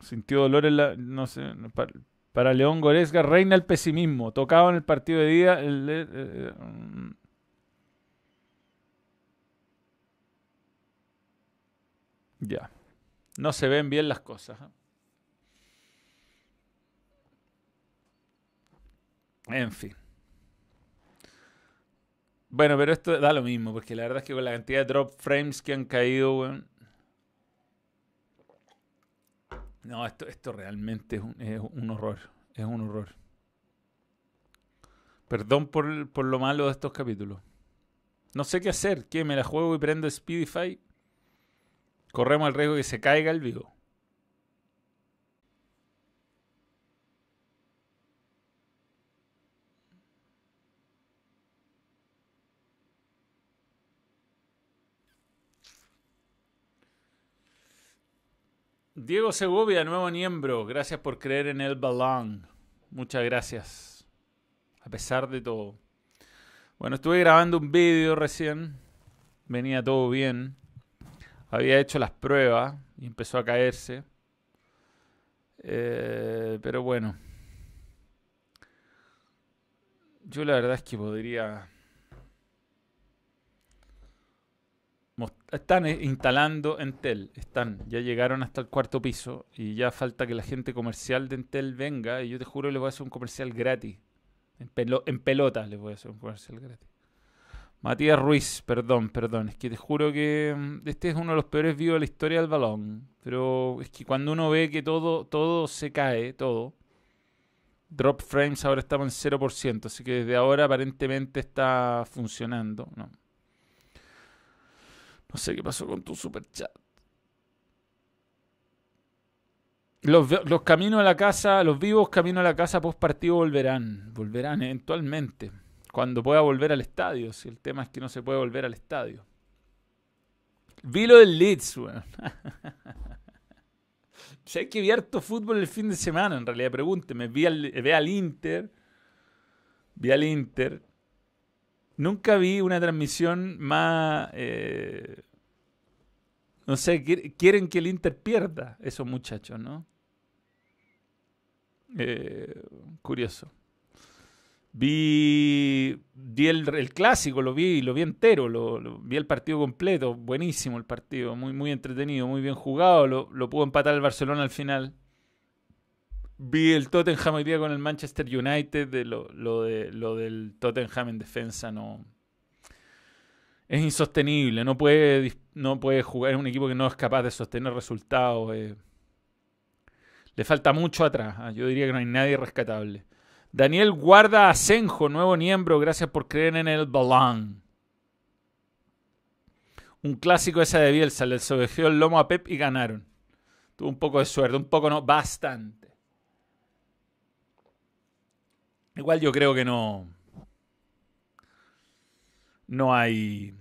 Speaker 1: sintió dolor en la. No sé. Para, León Goresca reina el pesimismo. Tocaba en el partido de día. El, Ya. No se ven bien las cosas. ¿eh? En fin. Bueno, pero esto da lo mismo, porque la verdad es que con la cantidad de drop frames que han caído, No, esto, esto realmente es un, horror. Es un horror. Perdón por, por, lo malo de estos capítulos. No sé qué hacer. ¿Qué? ¿Me la juego y prendo Speedify? corremos el riesgo de que se caiga el vivo. Diego Segovia, nuevo miembro. Gracias por creer en el balón. Muchas gracias. A pesar de todo. Bueno, estuve grabando un vídeo recién. Venía todo bien había hecho las pruebas y empezó a caerse. Eh, pero bueno. Yo la verdad es que podría están eh, instalando Entel, están, ya llegaron hasta el cuarto piso y ya falta que la gente comercial de Entel venga y yo te juro les voy a hacer un comercial gratis. En, en pelota les voy a hacer un comercial gratis. Matías Ruiz, perdón, perdón, es que te juro que mm, este es uno de los peores vivos de la historia del balón, pero es que cuando uno ve que todo, todo se cae, todo, drop frames ahora estamos en 0%, así que desde ahora aparentemente está funcionando, no. No sé qué pasó con tu super chat. Los, los caminos a la casa, los vivos caminos a la casa post partido volverán. Volverán eventualmente. Cuando pueda volver al estadio. Si el tema es que no se puede volver al estadio. Vi lo del Leeds, weón. sé que vi fútbol el fin de semana, en realidad, pregúnteme. Vi al, al Inter. Vi al Inter. Nunca vi una transmisión más... Eh, no sé, quieren que el Inter pierda esos muchachos, ¿no? Eh, curioso. Vi, el, clásico, lo vi, lo vi entero, lo, vi el partido completo, buenísimo el partido, muy, muy entretenido, muy bien jugado, lo, lo pudo empatar el Barcelona al final. Vi el Tottenham hoy día con el Manchester United, de lo, lo, de, lo del Tottenham en defensa no... Es insostenible, no puede, no puede jugar, es un equipo que no es capaz de sostener resultados. Eh. Le falta mucho atrás, ah, yo diría que no hay nadie rescatable. Daniel Guarda Asenjo, nuevo miembro, gracias por creer en el balón. Un clásico esa de Bielsa, le sobejeó el lomo a Pep y ganaron. Tuvo un poco de suerte, un poco no, bastante. Igual yo creo que no. No hay.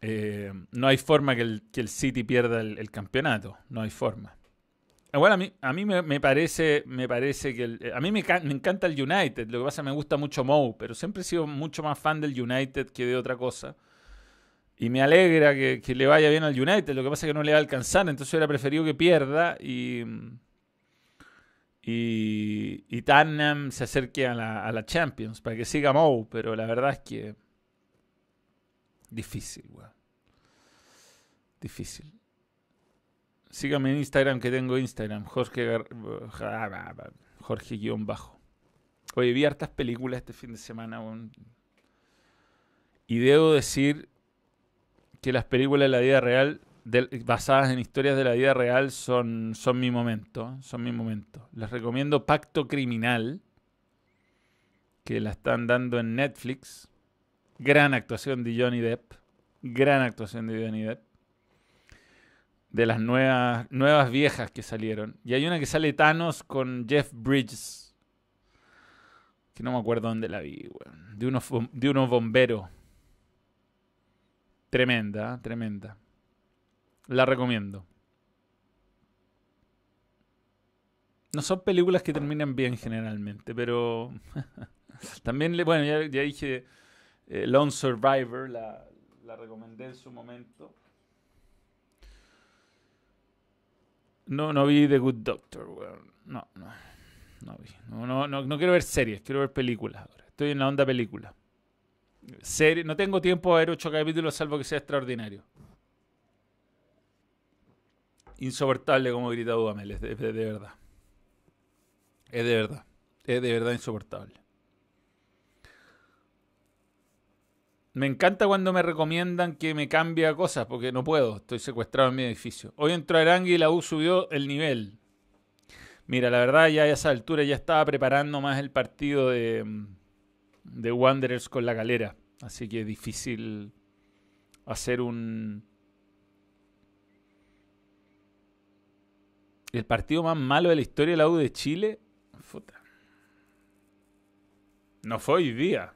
Speaker 1: Eh, no hay forma que el, que el City pierda el, campeonato. No hay forma. Igual a mí, a mí me, parece, me parece que a mí me, encanta el United. Lo que pasa es que me gusta mucho Moe, pero siempre he sido mucho más fan del United que de otra cosa. Y me alegra que, le vaya bien al United. Lo que pasa es que no le va a alcanzar. Entonces hubiera preferido que pierda y y, y Tottenham se acerque a la, a la, Champions para que siga Moe, pero la verdad es que difícil, weón. Difícil. Sígame en Instagram que tengo Instagram, Jorge Jorge-bajo. Oye, vi hartas películas este fin de semana, Y debo decir que las películas de la vida real basadas en historias de la vida real son, son mi momento. Son mi momento. Les recomiendo Pacto Criminal, que la están dando en Netflix. Gran actuación de Johnny Depp. Gran actuación de Johnny Depp. De las nuevas, nuevas viejas que salieron. Y hay una que sale Thanos con Jeff Bridges. Que no me acuerdo dónde la vi, De unos, de unos bomberos. Tremenda, tremenda. La recomiendo. No son películas que terminan bien generalmente, pero también, le, bueno, ya, dije eh, Lone Survivor, la, recomendé en su momento. No, no vi The Good Doctor, No, no. No vi. No, no, no, quiero ver series, quiero ver películas ahora. Estoy en la onda película. Serie, no tengo tiempo a ver ocho capítulos salvo que sea extraordinario insoportable como grita Dudamel, es de, verdad. Es de verdad. Es de verdad insoportable. Me encanta cuando me recomiendan que me cambie cosas, porque no puedo, estoy secuestrado en mi edificio. Hoy entró Arangui y la U subió el nivel. Mira, la verdad ya a esa altura ya estaba preparando más el partido de, de Wanderers con la galera. Así que es difícil hacer un, El partido más malo de la historia de la de Chile. No fue hoy día.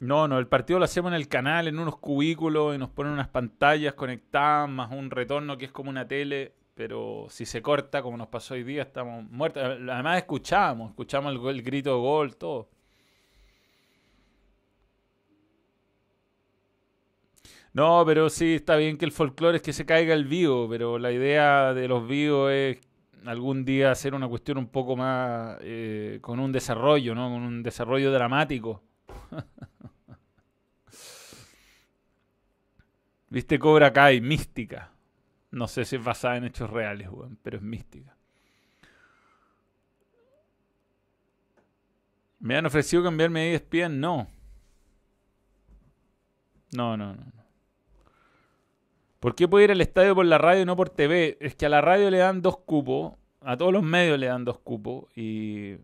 Speaker 1: No, no, el partido lo hacemos en el canal, en unos cubículos, y nos ponen unas pantallas conectadas, más un retorno que es como una tele, pero si se corta, como nos pasó hoy día, estamos muertos. Además escuchamos, escuchamos el, el grito de gol, todo. No, pero sí, está bien que el folclore es que se caiga el vivo, pero la idea de los vivos es algún día hacer una cuestión un poco más eh, con un desarrollo, ¿no? Con un desarrollo dramático. ¿Viste Cobra Kai? Mística. No sé si es basada en hechos reales, weón, pero es mística. ¿Me han ofrecido cambiarme de ESPN? No. No, no, no. ¿Por qué puedo ir al estadio por la radio y no por TV? Es que a la radio le dan dos cupos, a todos los medios le dan dos cupos y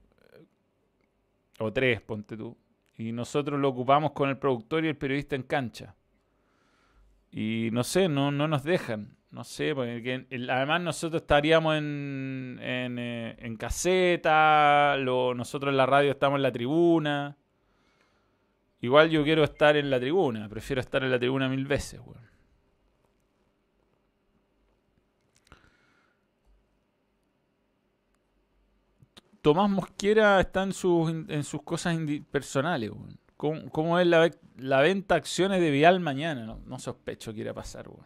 Speaker 1: o tres, ponte tú. Y nosotros lo ocupamos con el productor y el periodista en cancha. Y no sé, no, no nos dejan. No sé, porque además nosotros estaríamos en, en, eh, caseta, nosotros en la radio estamos en la tribuna. Igual yo quiero estar en la tribuna, prefiero estar en la tribuna mil veces, weón. Tomás Mosquera está en sus, en sus cosas personales. ¿Cómo, es la, la, venta acciones de Vial mañana? No, sospecho que irá a pasar. Yo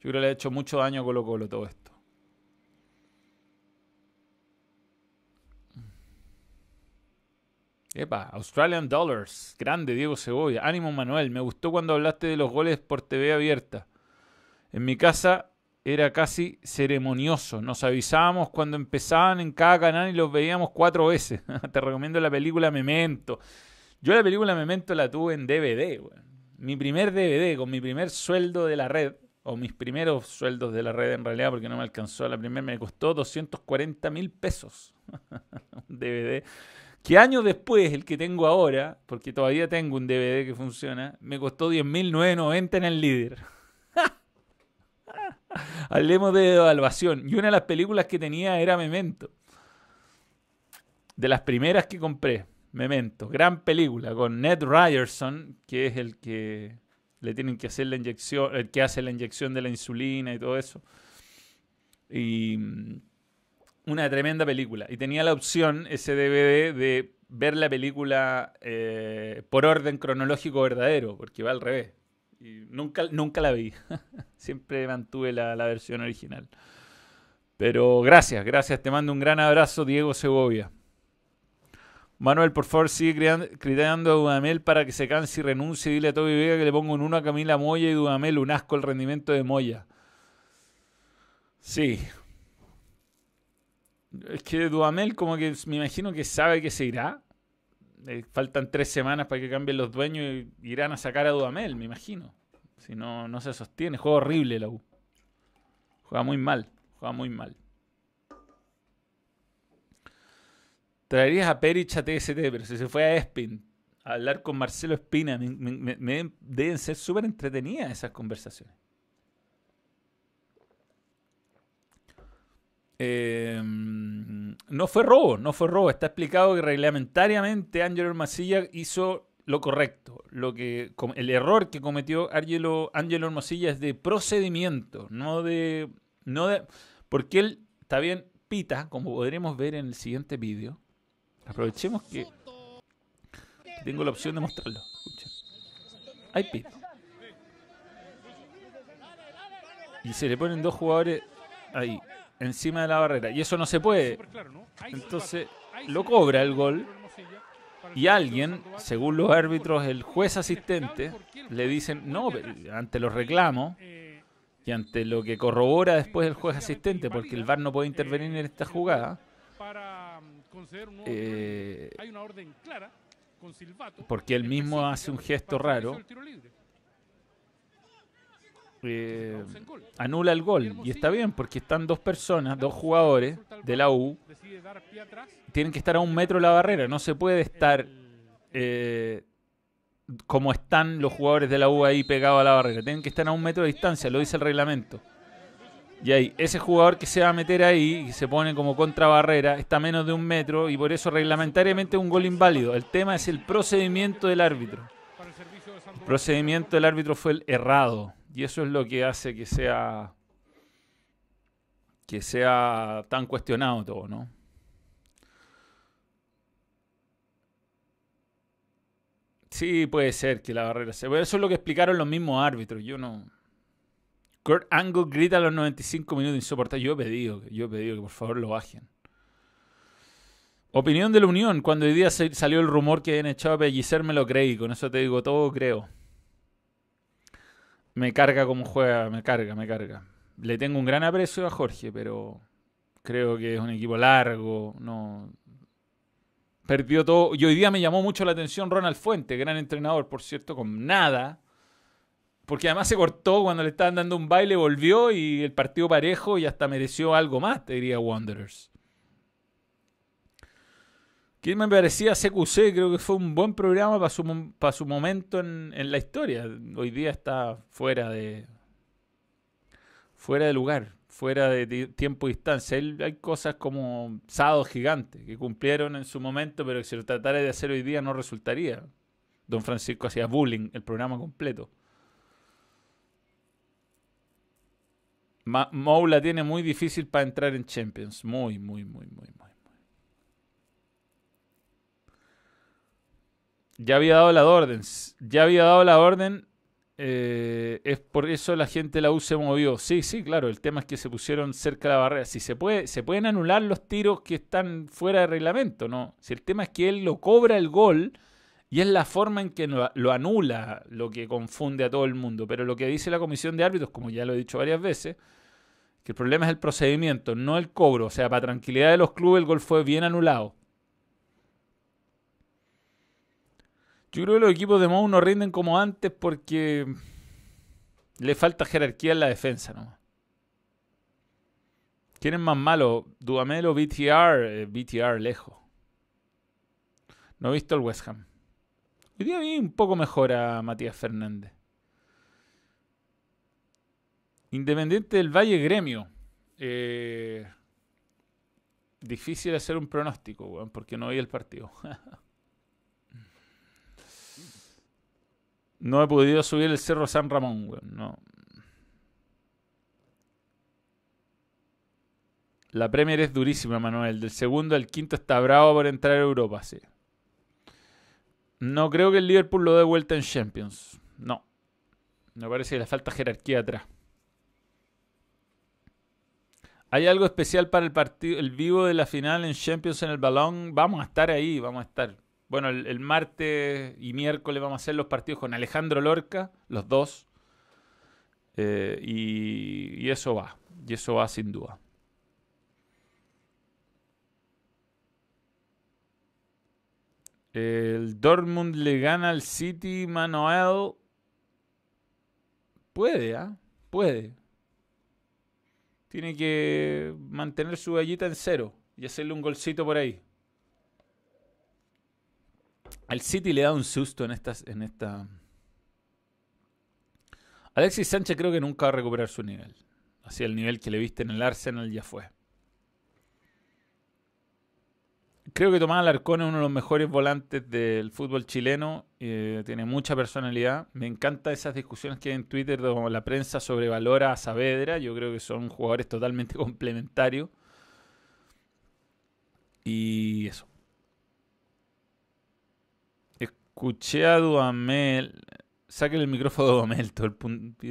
Speaker 1: creo que le ha hecho mucho daño a Colo Colo todo esto. Epa, Australian Dollars. Grande, Diego Cebolla. Ánimo, Manuel. Me gustó cuando hablaste de los goles por TV abierta. En mi casa era casi ceremonioso. Nos avisábamos cuando empezaban en cada canal y los veíamos cuatro veces. Te recomiendo la película Memento. Yo la película Memento la tuve en DVD. Mi primer DVD con mi primer sueldo de la red o mis primeros sueldos de la red en realidad, porque no me alcanzó la primera, me costó 240 mil pesos. un DVD. Que años después, el que tengo ahora, porque todavía tengo un DVD que funciona, me costó 10.990 en el líder. Hablemos de evaluación. Y una de las películas que tenía era Memento. De las primeras que compré. Memento. Gran película con Ned Ryerson, que es el que le tienen que hacer la inyección, el que hace la inyección de la insulina y todo eso. Y mm, una tremenda película. Y tenía la opción, ese DVD, de ver la película eh, por orden cronológico verdadero, porque va al revés. Y nunca, nunca la vi. Siempre mantuve la, la versión original. Pero gracias, gracias. Te mando un gran abrazo, Diego Segovia. Manuel, por favor, sigue criticando a Dudamel para que se canse y renuncie. Dile a Toby Vega que le pongo en uno a Camila Moya y Dudamel un asco el rendimiento de Moya. Sí. Es que Dudamel como que me imagino que sabe que se irá. Faltan tres semanas para que cambien los dueños y irán a sacar a Dudamel, me imagino. Si no, no se sostiene. Juega horrible la U. Juega muy mal. Juega muy mal. Traerías a Perich a TST, pero si se fue a Espin a hablar con Marcelo Espina, me, deben ser súper entretenidas esas conversaciones. Em, no fue robo, no fue robo. Está explicado que reglamentariamente Angelo Masilla hizo lo correcto. Lo que, el error que cometió Angelo, Angelo Hermosilla es de procedimiento, no de, no de. Porque él está bien pita, como podremos ver en el siguiente vídeo. Aprovechemos que tengo la opción de mostrarlo. Hay pit. Y se le ponen dos jugadores ahí, encima de la barrera. Y eso no se puede. Entonces lo cobra el gol. Y alguien, según los árbitros, el juez asistente, le dicen, no, ante los reclamos y ante lo que corrobora después el juez asistente, porque el VAR no puede intervenir en esta jugada, eh, hay una orden clara con porque él mismo hace un gesto raro. Eh, anula el gol. Y está bien, porque están dos personas, dos jugadores de la U. Tienen que estar a un metro de la barrera. No se puede estar eh, como están los jugadores de la U ahí pegados a la barrera. Tienen que estar a un metro de distancia, lo dice el reglamento. Y ahí, ese jugador que se va a meter ahí y se pone como contra barrera está a menos de un metro y por eso reglamentariamente es un gol inválido. El tema es el procedimiento del árbitro. El procedimiento del árbitro fue el errado y eso es lo que hace que sea que sea tan cuestionado todo, ¿no? Sí, puede ser que la barrera se. Eso es lo que explicaron los mismos árbitros. Yo no. Kurt Angle grita a los 95 minutos insoportable. Yo he pedido, yo he pedido que por favor lo bajen. Opinión de la Unión. Cuando hoy día salió el rumor que habían echado a Pellicer, me lo creí. Con eso te digo todo, creo. Me carga como juega, me carga, me carga. Le tengo un gran aprecio a Jorge, pero creo que es un equipo largo. No. Perdió todo. Y hoy día me llamó mucho la atención Ronald Fuente, gran entrenador, por cierto, con nada. Porque además se cortó cuando le estaban dando un baile, volvió y el partido parejo y hasta mereció algo más, te diría Wanderers. ¿Quién me parecía CQC? Creo que fue un buen programa para su, para su momento en, la historia. Hoy día está fuera de. fuera de lugar, fuera de tiempo y distancia. hay cosas como Sado Gigante que cumplieron en su momento, pero que si lo tratara de hacer hoy día no resultaría. Don Francisco hacía bullying el programa completo. Moula tiene muy difícil para entrar en Champions. Muy, muy, muy, muy, muy. Ya había dado la orden. Ya había dado la orden. Eh, es por eso la gente de la U se movió. Sí, sí, claro. El tema es que se pusieron cerca de la barrera. Si se puede, se pueden anular los tiros que están fuera de reglamento, ¿no? Si el tema es que él lo cobra el gol y es la forma en que lo, anula lo que confunde a todo el mundo. Pero lo que dice la comisión de árbitros, como ya lo he dicho varias veces, que el problema es el procedimiento, no el cobro. O sea, para tranquilidad de los clubes, el gol fue bien anulado. Yo creo que los equipos de Mou no rinden como antes porque le falta jerarquía en la defensa, ¿no? ¿Quién es más malo? ¿Duamel o BTR? Eh, BTR lejos. No he visto el West Ham. Hoy día un poco mejor a Matías Fernández. Independiente del Valle Gremio. Eh, difícil hacer un pronóstico, porque no vi el partido. No he podido subir el Cerro San Ramón, weón. No. La Premier es durísima, Manuel. Del segundo al quinto está bravo por entrar a Europa, sí. No creo que el Liverpool lo dé vuelta en Champions. No. Me parece que le falta jerarquía atrás. ¿Hay algo especial para el partido, el vivo de la final en Champions en el balón? Vamos a estar ahí, vamos a estar. Bueno, el, martes y miércoles vamos a hacer los partidos con Alejandro Lorca, los dos. Eh, y, eso va, y eso va sin duda. El Dortmund le gana al City, Manuel. Puede, ¿ah? Puede. Tiene que mantener su gallita en cero y hacerle un golcito por ahí. Al City le da un susto en, esta... Alexis Sánchez creo que nunca va a recuperar su nivel. Así el nivel que le viste en el Arsenal ya fue. Creo que Tomás Alarcón es uno de los mejores volantes del fútbol chileno. Eh, tiene mucha personalidad. Me encantan esas discusiones que hay en Twitter donde la prensa sobrevalora a Saavedra. Yo creo que son jugadores totalmente complementarios. Y eso. Escuché a Duamel. Saquen el micrófono de Duamel, todo el punto.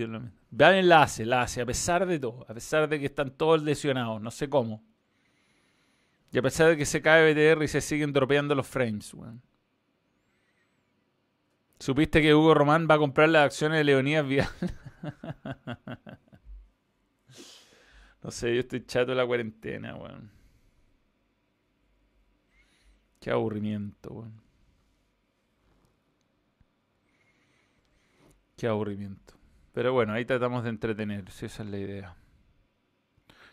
Speaker 1: Vean la hace, la hace, a pesar de todo. A pesar de que están todos lesionados, no sé cómo. Y a pesar de que se cae BTR y se siguen dropeando los frames, weón. ¿Supiste que Hugo Román va a comprar las acciones de Leonidas Vial? no sé, yo estoy chato de la cuarentena, weón. Qué aburrimiento, weón. Qué aburrimiento. Pero bueno, ahí tratamos de entretener, si esa es la idea.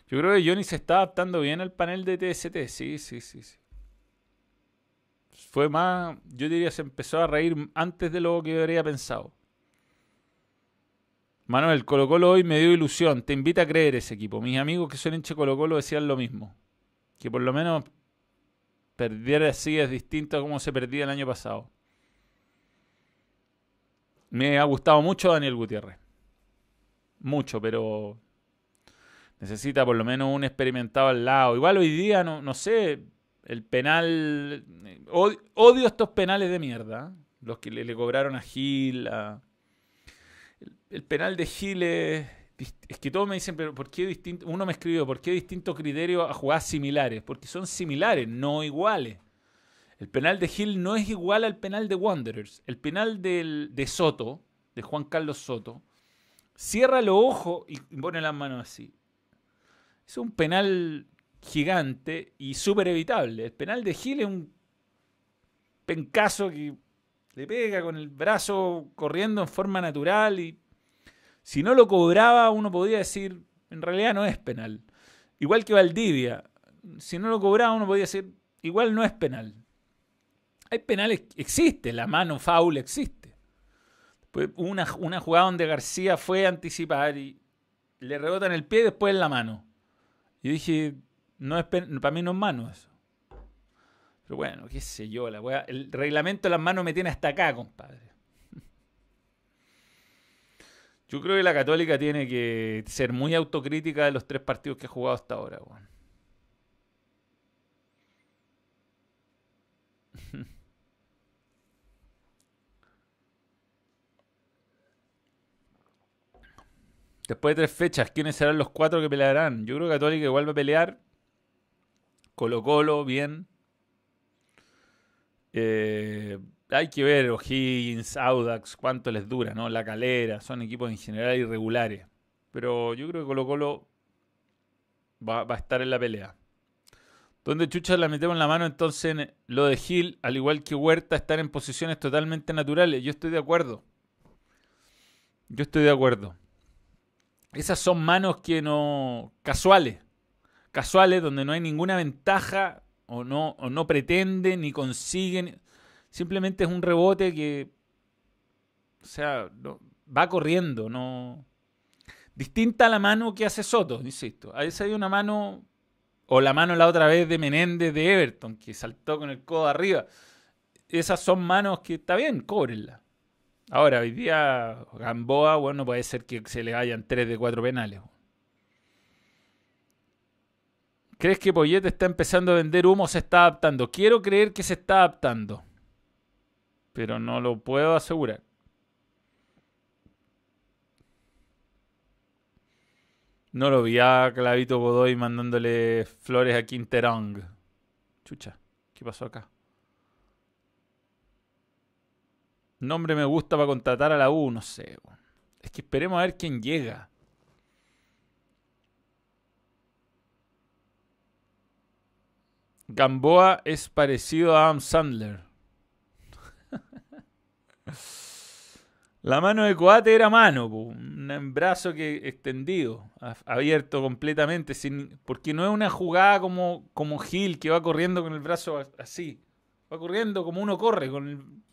Speaker 1: Yo creo que Johnny se está adaptando bien al panel de TST, sí, sí, sí, sí. Fue más, yo diría, se empezó a reír antes de lo que habría pensado. Manuel, Colo Colo hoy me dio ilusión. Te invita a creer ese equipo. Mis amigos que son hinche Colo Colo decían lo mismo. Que por lo menos perdiera así es distinto a como se perdía el año pasado. Me ha gustado mucho Daniel Gutiérrez. Mucho, pero necesita por lo menos un experimentado al lado. Igual hoy día, no, no sé, el penal... Odio, estos penales de mierda. Los que le, cobraron a Gil. el, penal de Gil es... Es que todos me dicen, pero ¿por qué distinto? Uno me escribió, ¿por qué distintos criterios a jugadas similares? Porque son similares, no iguales. El penal de Gil no es igual al penal de Wanderers. El penal de Soto, de Juan Carlos Soto, cierra los ojos y pone las manos así. Es un penal gigante y súper evitable. El penal de Gil es un pencazo que le pega con el brazo corriendo en forma natural y si no lo cobraba uno podría decir, en realidad no es penal. Igual que Valdivia, si no lo cobraba uno podría decir, igual no es penal. Hay penales, existe, la mano foul existe. Una, una jugada donde García fue a anticipar y le rebota en el pie y después en la mano. Y dije, no es para mí no es mano eso. Pero bueno, qué sé yo, la el reglamento de las manos me tiene hasta acá, compadre. Yo creo que la Católica tiene que ser muy autocrítica de los tres partidos que ha jugado hasta ahora, Después de tres fechas, ¿quiénes serán los cuatro que pelearán? Yo creo que Católica igual va a pelear. Colo Colo, bien. Eh, hay que ver O'Higgins, Audax, cuánto les dura, ¿no? La Calera, son equipos en general irregulares. Pero yo creo que Colo Colo va, a estar en la pelea. Donde Chucha la metemos en la mano, entonces lo de Gil, al igual que Huerta, están en posiciones totalmente naturales. Yo estoy de acuerdo. Yo estoy de acuerdo. Esas son manos que no. casuales. Casuales, donde no hay ninguna ventaja o no, o no pretenden ni consiguen. Simplemente es un rebote que, o sea, va corriendo, no... Distinta a la mano que hace Soto, insisto. A veces hay una mano, o la mano la otra vez de Menéndez de Everton, que saltó con el codo arriba. Esas son manos que está bien, cóbrenla. Ahora, hoy día Gamboa, bueno, puede ser que se le vayan tres de cuatro penales. ¿Crees que Poyet está empezando a vender humo o se está adaptando? Quiero creer que se está adaptando. Pero no lo puedo asegurar. No lo vi a Clavito Godoy mandándole flores a Quinterong. Chucha, ¿qué pasó acá? Nombre me gusta para contratar a la U, no sé. Es que esperemos a ver quién llega. Gamboa es parecido a Adam Sandler. La mano de Coate era mano, un brazo que extendido, abierto completamente, sin, porque no es una jugada como, como Gil que va corriendo con el brazo así. Va corriendo como uno corre. Con el...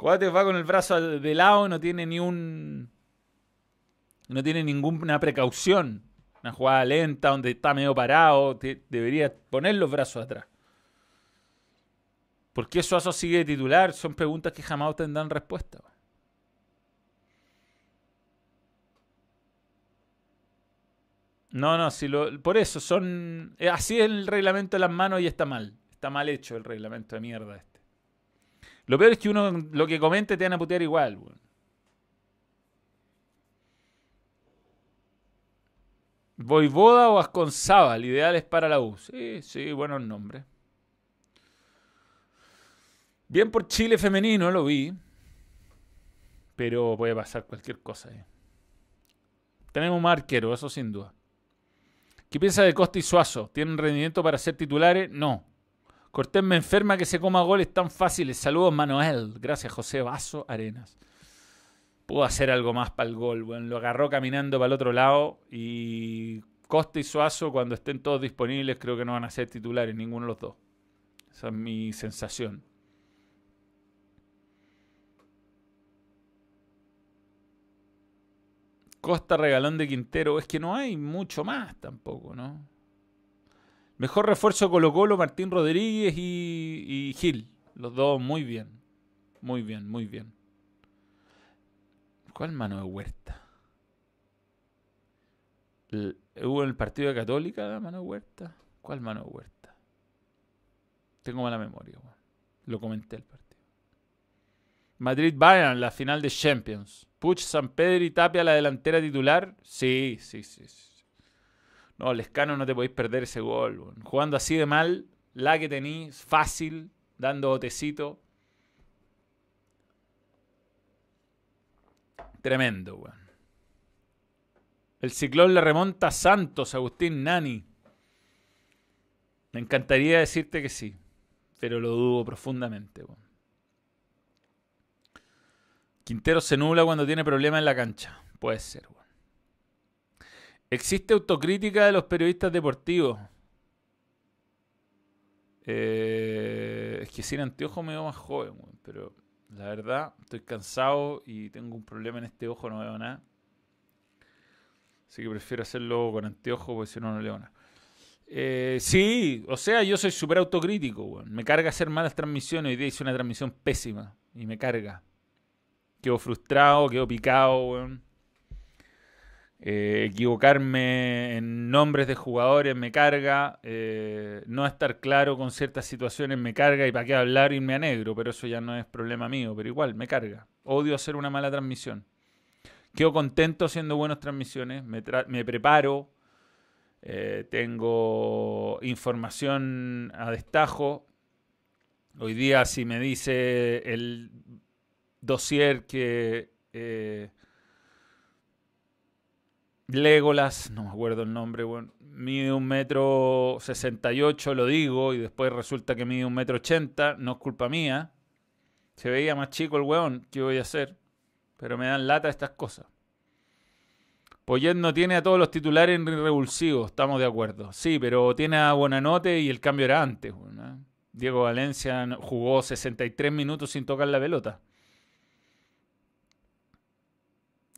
Speaker 1: Coate va con el brazo de lado no tiene ni un. No tiene ninguna precaución. Una jugada lenta donde está medio parado. debería poner los brazos atrás. ¿Por qué Suazo sigue de titular? Son preguntas que jamás tendrán respuesta. No, no, si lo, por eso son. Eh, así es el reglamento de las manos y está mal. Está mal hecho el reglamento de mierda este. Lo peor es que uno lo que comente te van a putear igual, Voivoda o Asconzábal, ideales para la U. Sí, sí, buenos nombres. Bien por Chile femenino, lo vi. Pero puede pasar cualquier cosa ahí. Tenemos más arquero, eso sin duda. ¿Qué piensa de Costa y Suazo? ¿Tienen rendimiento para ser titulares? No. Cortés me enferma que se coma goles tan fáciles. Saludos, Manuel. Gracias, José Vaso Arenas pudo hacer algo más para el gol. Bueno, lo agarró caminando para el otro lado y Costa y Suazo, cuando estén todos disponibles, creo que no van a ser titulares, ninguno de los dos. Esa es mi sensación. Costa regalón de Quintero. Es que no hay mucho más tampoco, ¿no? Mejor refuerzo Colo Colo, Martín Rodríguez y, y Gil. Los dos muy bien. Muy bien, muy bien. ¿Cuál mano de Huerta? ¿Hubo en el partido de Católica la mano de Huerta? ¿Cuál mano de Huerta? Tengo mala memoria, Lo comenté el partido. Madrid-Bayern, la final de Champions. Puch, San Pedro y Tapia, la delantera titular. Sí, sí, sí. No, Lescano no te podéis perder ese gol. Jugando así de mal, la que tenéis, fácil, dando botecito. Tremendo, weón. El ciclón le remonta a Santos, Agustín Nani. Me encantaría decirte que sí, pero lo dudo profundamente. Quintero se nubla cuando tiene problemas en la cancha. Puede ser, weón. ¿Existe autocrítica de los periodistas deportivos? Eh, es que sin anteojo me veo más joven, pero la verdad estoy cansado y tengo un problema en este ojo, no veo nada. Así que prefiero hacerlo con anteojo porque si no, no leo nada. Eh, sí, o sea, yo soy súper autocrítico, weón. Me carga hacer malas transmisiones. Hoy día hice una transmisión pésima y me carga. Quedo frustrado, quedo picado, weón. Eh, equivocarme en nombres de jugadores me carga. Eh, no estar claro con ciertas situaciones me carga. Y para qué hablar irme a negro, pero eso ya no es problema mío. Pero igual, me carga. Odio hacer una mala transmisión. Quedo contento haciendo buenas transmisiones. Me, preparo. Eh, tengo información a destajo. Hoy día, si me dice el dossier que Legolas, no me acuerdo el nombre, mide un metro sesenta y ocho, lo digo, y después resulta que mide un metro ochenta, no es culpa mía. Se veía más chico el weón, ¿qué voy a hacer? Pero me dan lata estas cosas. Poyet no tiene a todos los titulares en revulsivos, estamos de acuerdo. Sí, pero tiene a Buenanote y el cambio era antes. ¿eh? Diego Valencia jugó 63 minutos sin tocar la pelota.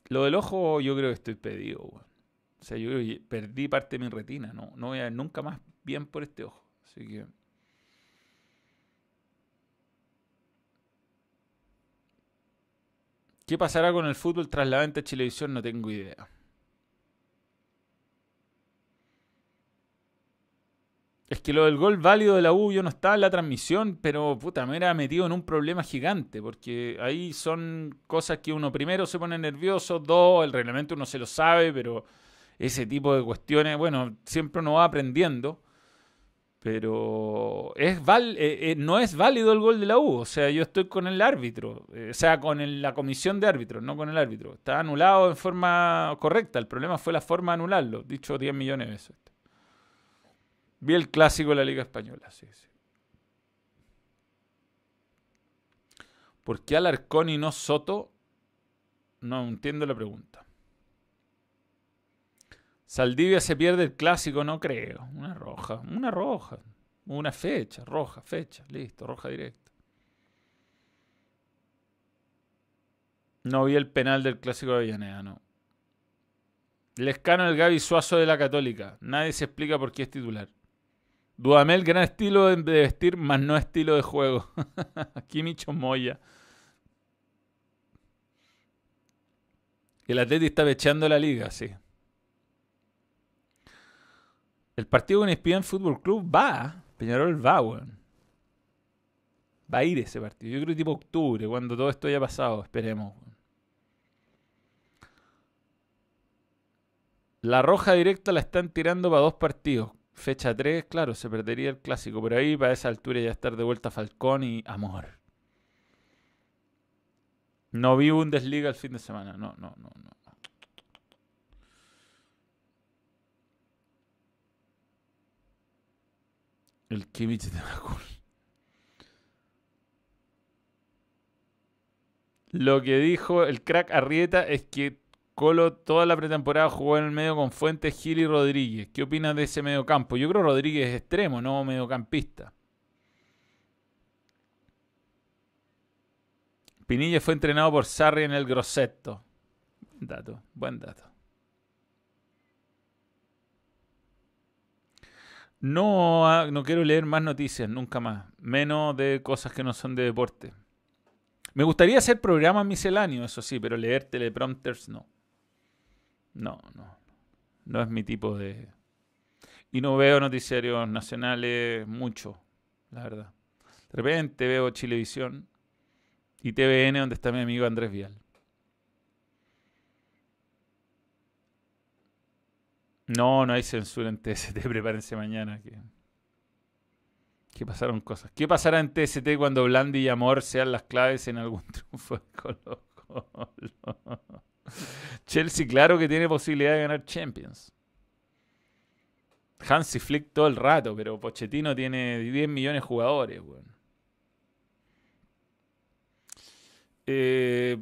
Speaker 1: Lo del ojo yo creo que estoy pedido, O sea, yo perdí parte de mi retina, no, no voy a ver nunca más bien por este ojo. Así que... ¿Qué pasará con el fútbol tras la venta de Chilevisión? No tengo idea. Es que lo del gol válido de la U yo no estaba en la transmisión, pero puta, me era metido en un problema gigante, porque ahí son cosas que uno primero se pone nervioso, dos, el reglamento uno se lo sabe, pero ese tipo de cuestiones, bueno, siempre uno va aprendiendo, pero es eh, eh, no es válido el gol de la U, o sea, yo estoy con el árbitro, eh, o sea, con la comisión de árbitros, no con el árbitro. Está anulado en forma correcta, el problema fue la forma de anularlo, dicho 10 millones de veces. Vi el clásico de la Liga Española, sí, sí. ¿Por qué Alarcón y no Soto? No entiendo la pregunta. Saldivia se pierde el clásico, no creo. Una roja, una roja. Una fecha, roja, fecha, listo, roja directa. No vi el penal del clásico de Avellaneda, no. Lescano el Gaby Suazo de la Católica. Nadie se explica por qué es titular. Dudamel, gran estilo de vestir, más no estilo de juego. Micho Moya. El Atleti está echando la liga, sí. El partido con en Fútbol Club va. Peñarol va, weón. Va a ir ese partido. Yo creo tipo octubre, cuando todo esto haya pasado. Esperemos. La roja directa la están tirando para dos partidos. Fecha 3, claro, se perdería el clásico. Pero ahí, para esa altura, ya estar de vuelta Falcón y Amor. No vi un desliga el fin de semana. No, no, no, no. El Kimmich de Macul. Lo que dijo el crack Arrieta es que Colo toda la pretemporada jugó en el medio con Fuentes, Gil y Rodríguez. ¿Qué opinas de ese medio campo? Yo creo Rodríguez es extremo, no mediocampista. Pinilla fue entrenado por Sarri en el Grosseto. Buen dato, buen dato. No, ah, no quiero leer más noticias, nunca más. Menos de cosas que no son de deporte. Me gustaría hacer programas misceláneos, eso sí, pero leer teleprompters no. No, no. No es mi tipo de... Y no veo noticiarios nacionales mucho, la verdad. De repente veo Chilevisión y TVN donde está mi amigo Andrés Vial. No, no hay censura en TST, prepárense mañana que, que pasaron cosas. ¿Qué pasará en TST cuando Blandi y Amor sean las claves en algún triunfo de Colo Colo? Chelsea, claro que tiene posibilidad de ganar Champions. Hansi Flick todo el rato, pero Pochettino tiene 10 millones de jugadores, eh,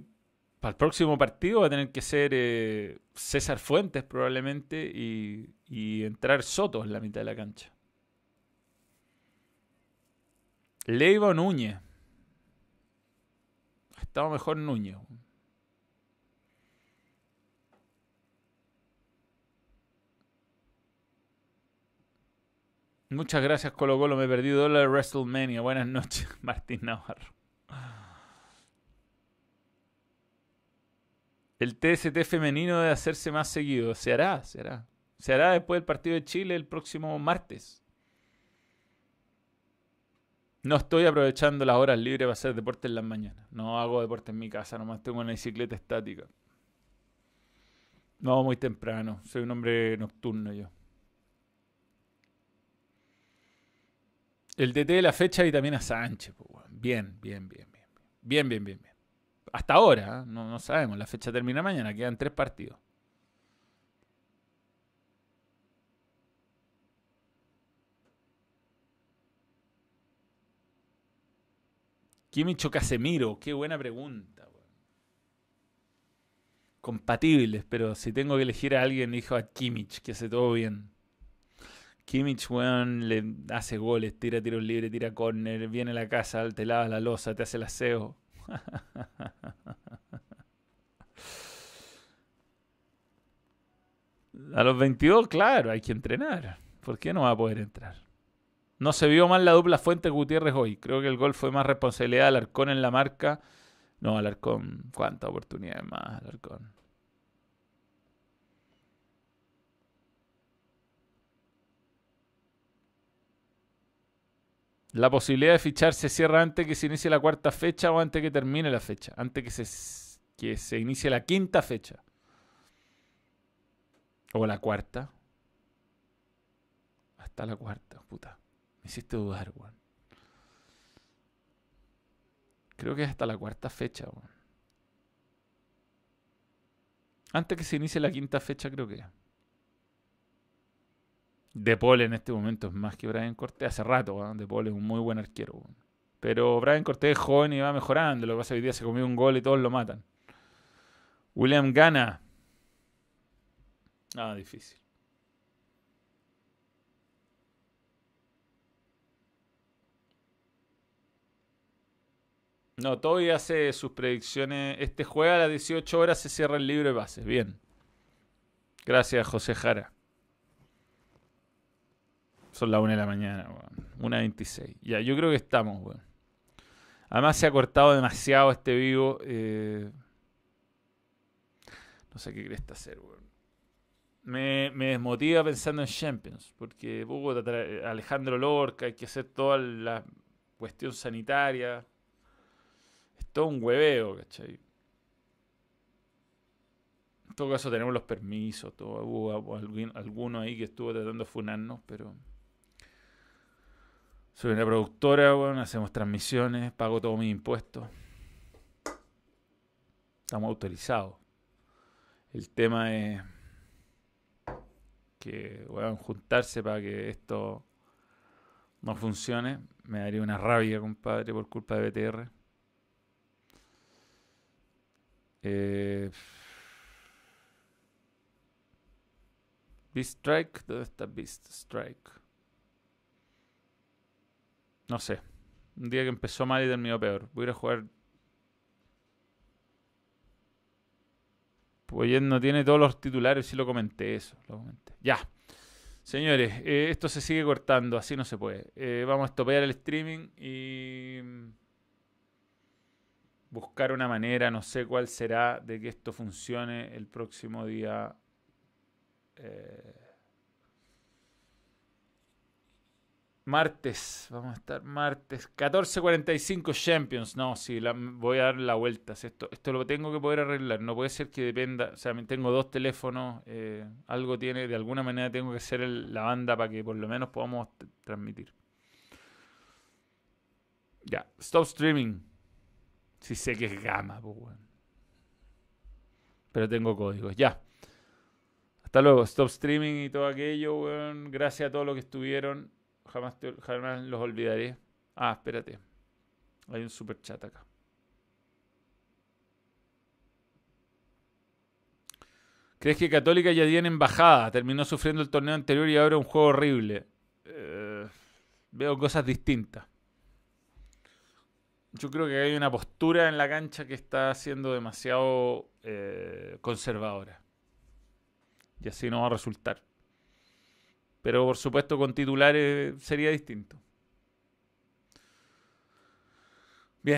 Speaker 1: para el próximo partido va a tener que ser eh, César Fuentes probablemente y, entrar Soto en la mitad de la cancha. Leiva Núñez. Ha estado mejor Núñez. Muchas gracias, Colo Colo. Me perdí dólar de WrestleMania. Buenas noches, Martín Navarro. El TST femenino debe hacerse más seguido. Se hará, se hará. Se hará después del partido de Chile el próximo martes. No estoy aprovechando las horas libres para hacer deporte en las mañanas. No hago deporte en mi casa, nomás tengo una bicicleta estática. No, muy temprano. Soy un hombre nocturno yo. El DT de la fecha y también a Sánchez. Bien, bien, bien, bien. Bien, bien, bien, bien. Hasta ahora, ¿eh? no, sabemos. La fecha termina mañana, quedan tres partidos. Kimmich o Casemiro, qué buena pregunta. Compatibles, pero si tengo que elegir a alguien, dijo a Kimmich, que hace todo bien. Kimmich, weón, le hace goles, tira tiros libres, tira córner, viene a la casa, te lava la losa, te hace el aseo. a los 22, claro, hay que entrenar. ¿Por qué no va a poder entrar? No se vio mal la dupla Fuente Gutiérrez hoy. Creo que el gol fue más responsabilidad de Alarcón en la marca. No, Alarcón, ¿cuántas oportunidades más, Alarcón? La posibilidad de fichar se cierra antes que se inicie la cuarta fecha o antes que termine la fecha. Antes que se, que se inicie la quinta fecha. O la cuarta. Hasta la cuarta, puta. Me hiciste dudar, weón. Creo que es hasta la cuarta fecha, weón. Antes que se inicie la quinta fecha, creo que. De Paul en este momento es más que Brian Cortés. Hace rato, weón. De Paul es un muy buen arquero. Pero Brian Cortés es joven y va mejorando. Lo que pasa es que hoy día se comió un gol y todos lo matan. William gana. Ah, difícil. No, Toby hace sus predicciones. Este juega a las 18 horas, se cierra el libro de bases. Bien. Gracias, José Jara. Son las 1 de la mañana, weón. 1.26. Ya, yo creo que estamos, weón. Además se ha cortado demasiado este vivo. Eh, no sé qué crees hacer, weón. Me, me, desmotiva pensando en Champions. Porque Alejandro Lorca, hay que hacer toda la cuestión sanitaria todo un hueveo, ¿cachai? En todo caso tenemos los permisos, todo, hubo alguno ahí que estuvo tratando de funarnos, pero... Soy una productora, bueno, hacemos transmisiones, pago todos mis impuestos. Estamos autorizados. El tema es que juntarse para que esto no funcione. Me daría una rabia, compadre, por culpa de BTR. Eh, Beast Strike, ¿dónde está Beast Strike? No sé. Un día que empezó mal y terminó peor. Voy a ir a jugar. Pues no tiene todos los titulares, y lo comenté eso. Lo comenté. Ya. Señores, eh, esto se sigue cortando, así no se puede. Eh, vamos a estopear el streaming y buscar una manera, no sé cuál será, de que esto funcione el próximo día. Eh, martes, vamos a estar martes, 14.45 Champions. No, sí, voy a dar la vuelta. Esto, esto lo tengo que poder arreglar. No puede ser que dependa. O sea, tengo dos teléfonos. Eh, algo tiene, de alguna manera tengo que hacer la banda para que por lo menos podamos transmitir. Ya, stop streaming. Si sé que es gama, pues. Pero tengo códigos, ya. Hasta luego, stop streaming y todo aquello. Gracias a todos los que estuvieron. Jamás, los olvidaré. Ah, espérate. Hay un super chat acá. ¿Crees que Católica ya tiene embajada? Terminó sufriendo el torneo anterior y ahora un juego horrible. Eh, veo cosas distintas. Yo creo que hay una postura en la cancha que está siendo demasiado eh, conservadora. Y así no va a resultar. Pero por supuesto con titulares sería distinto.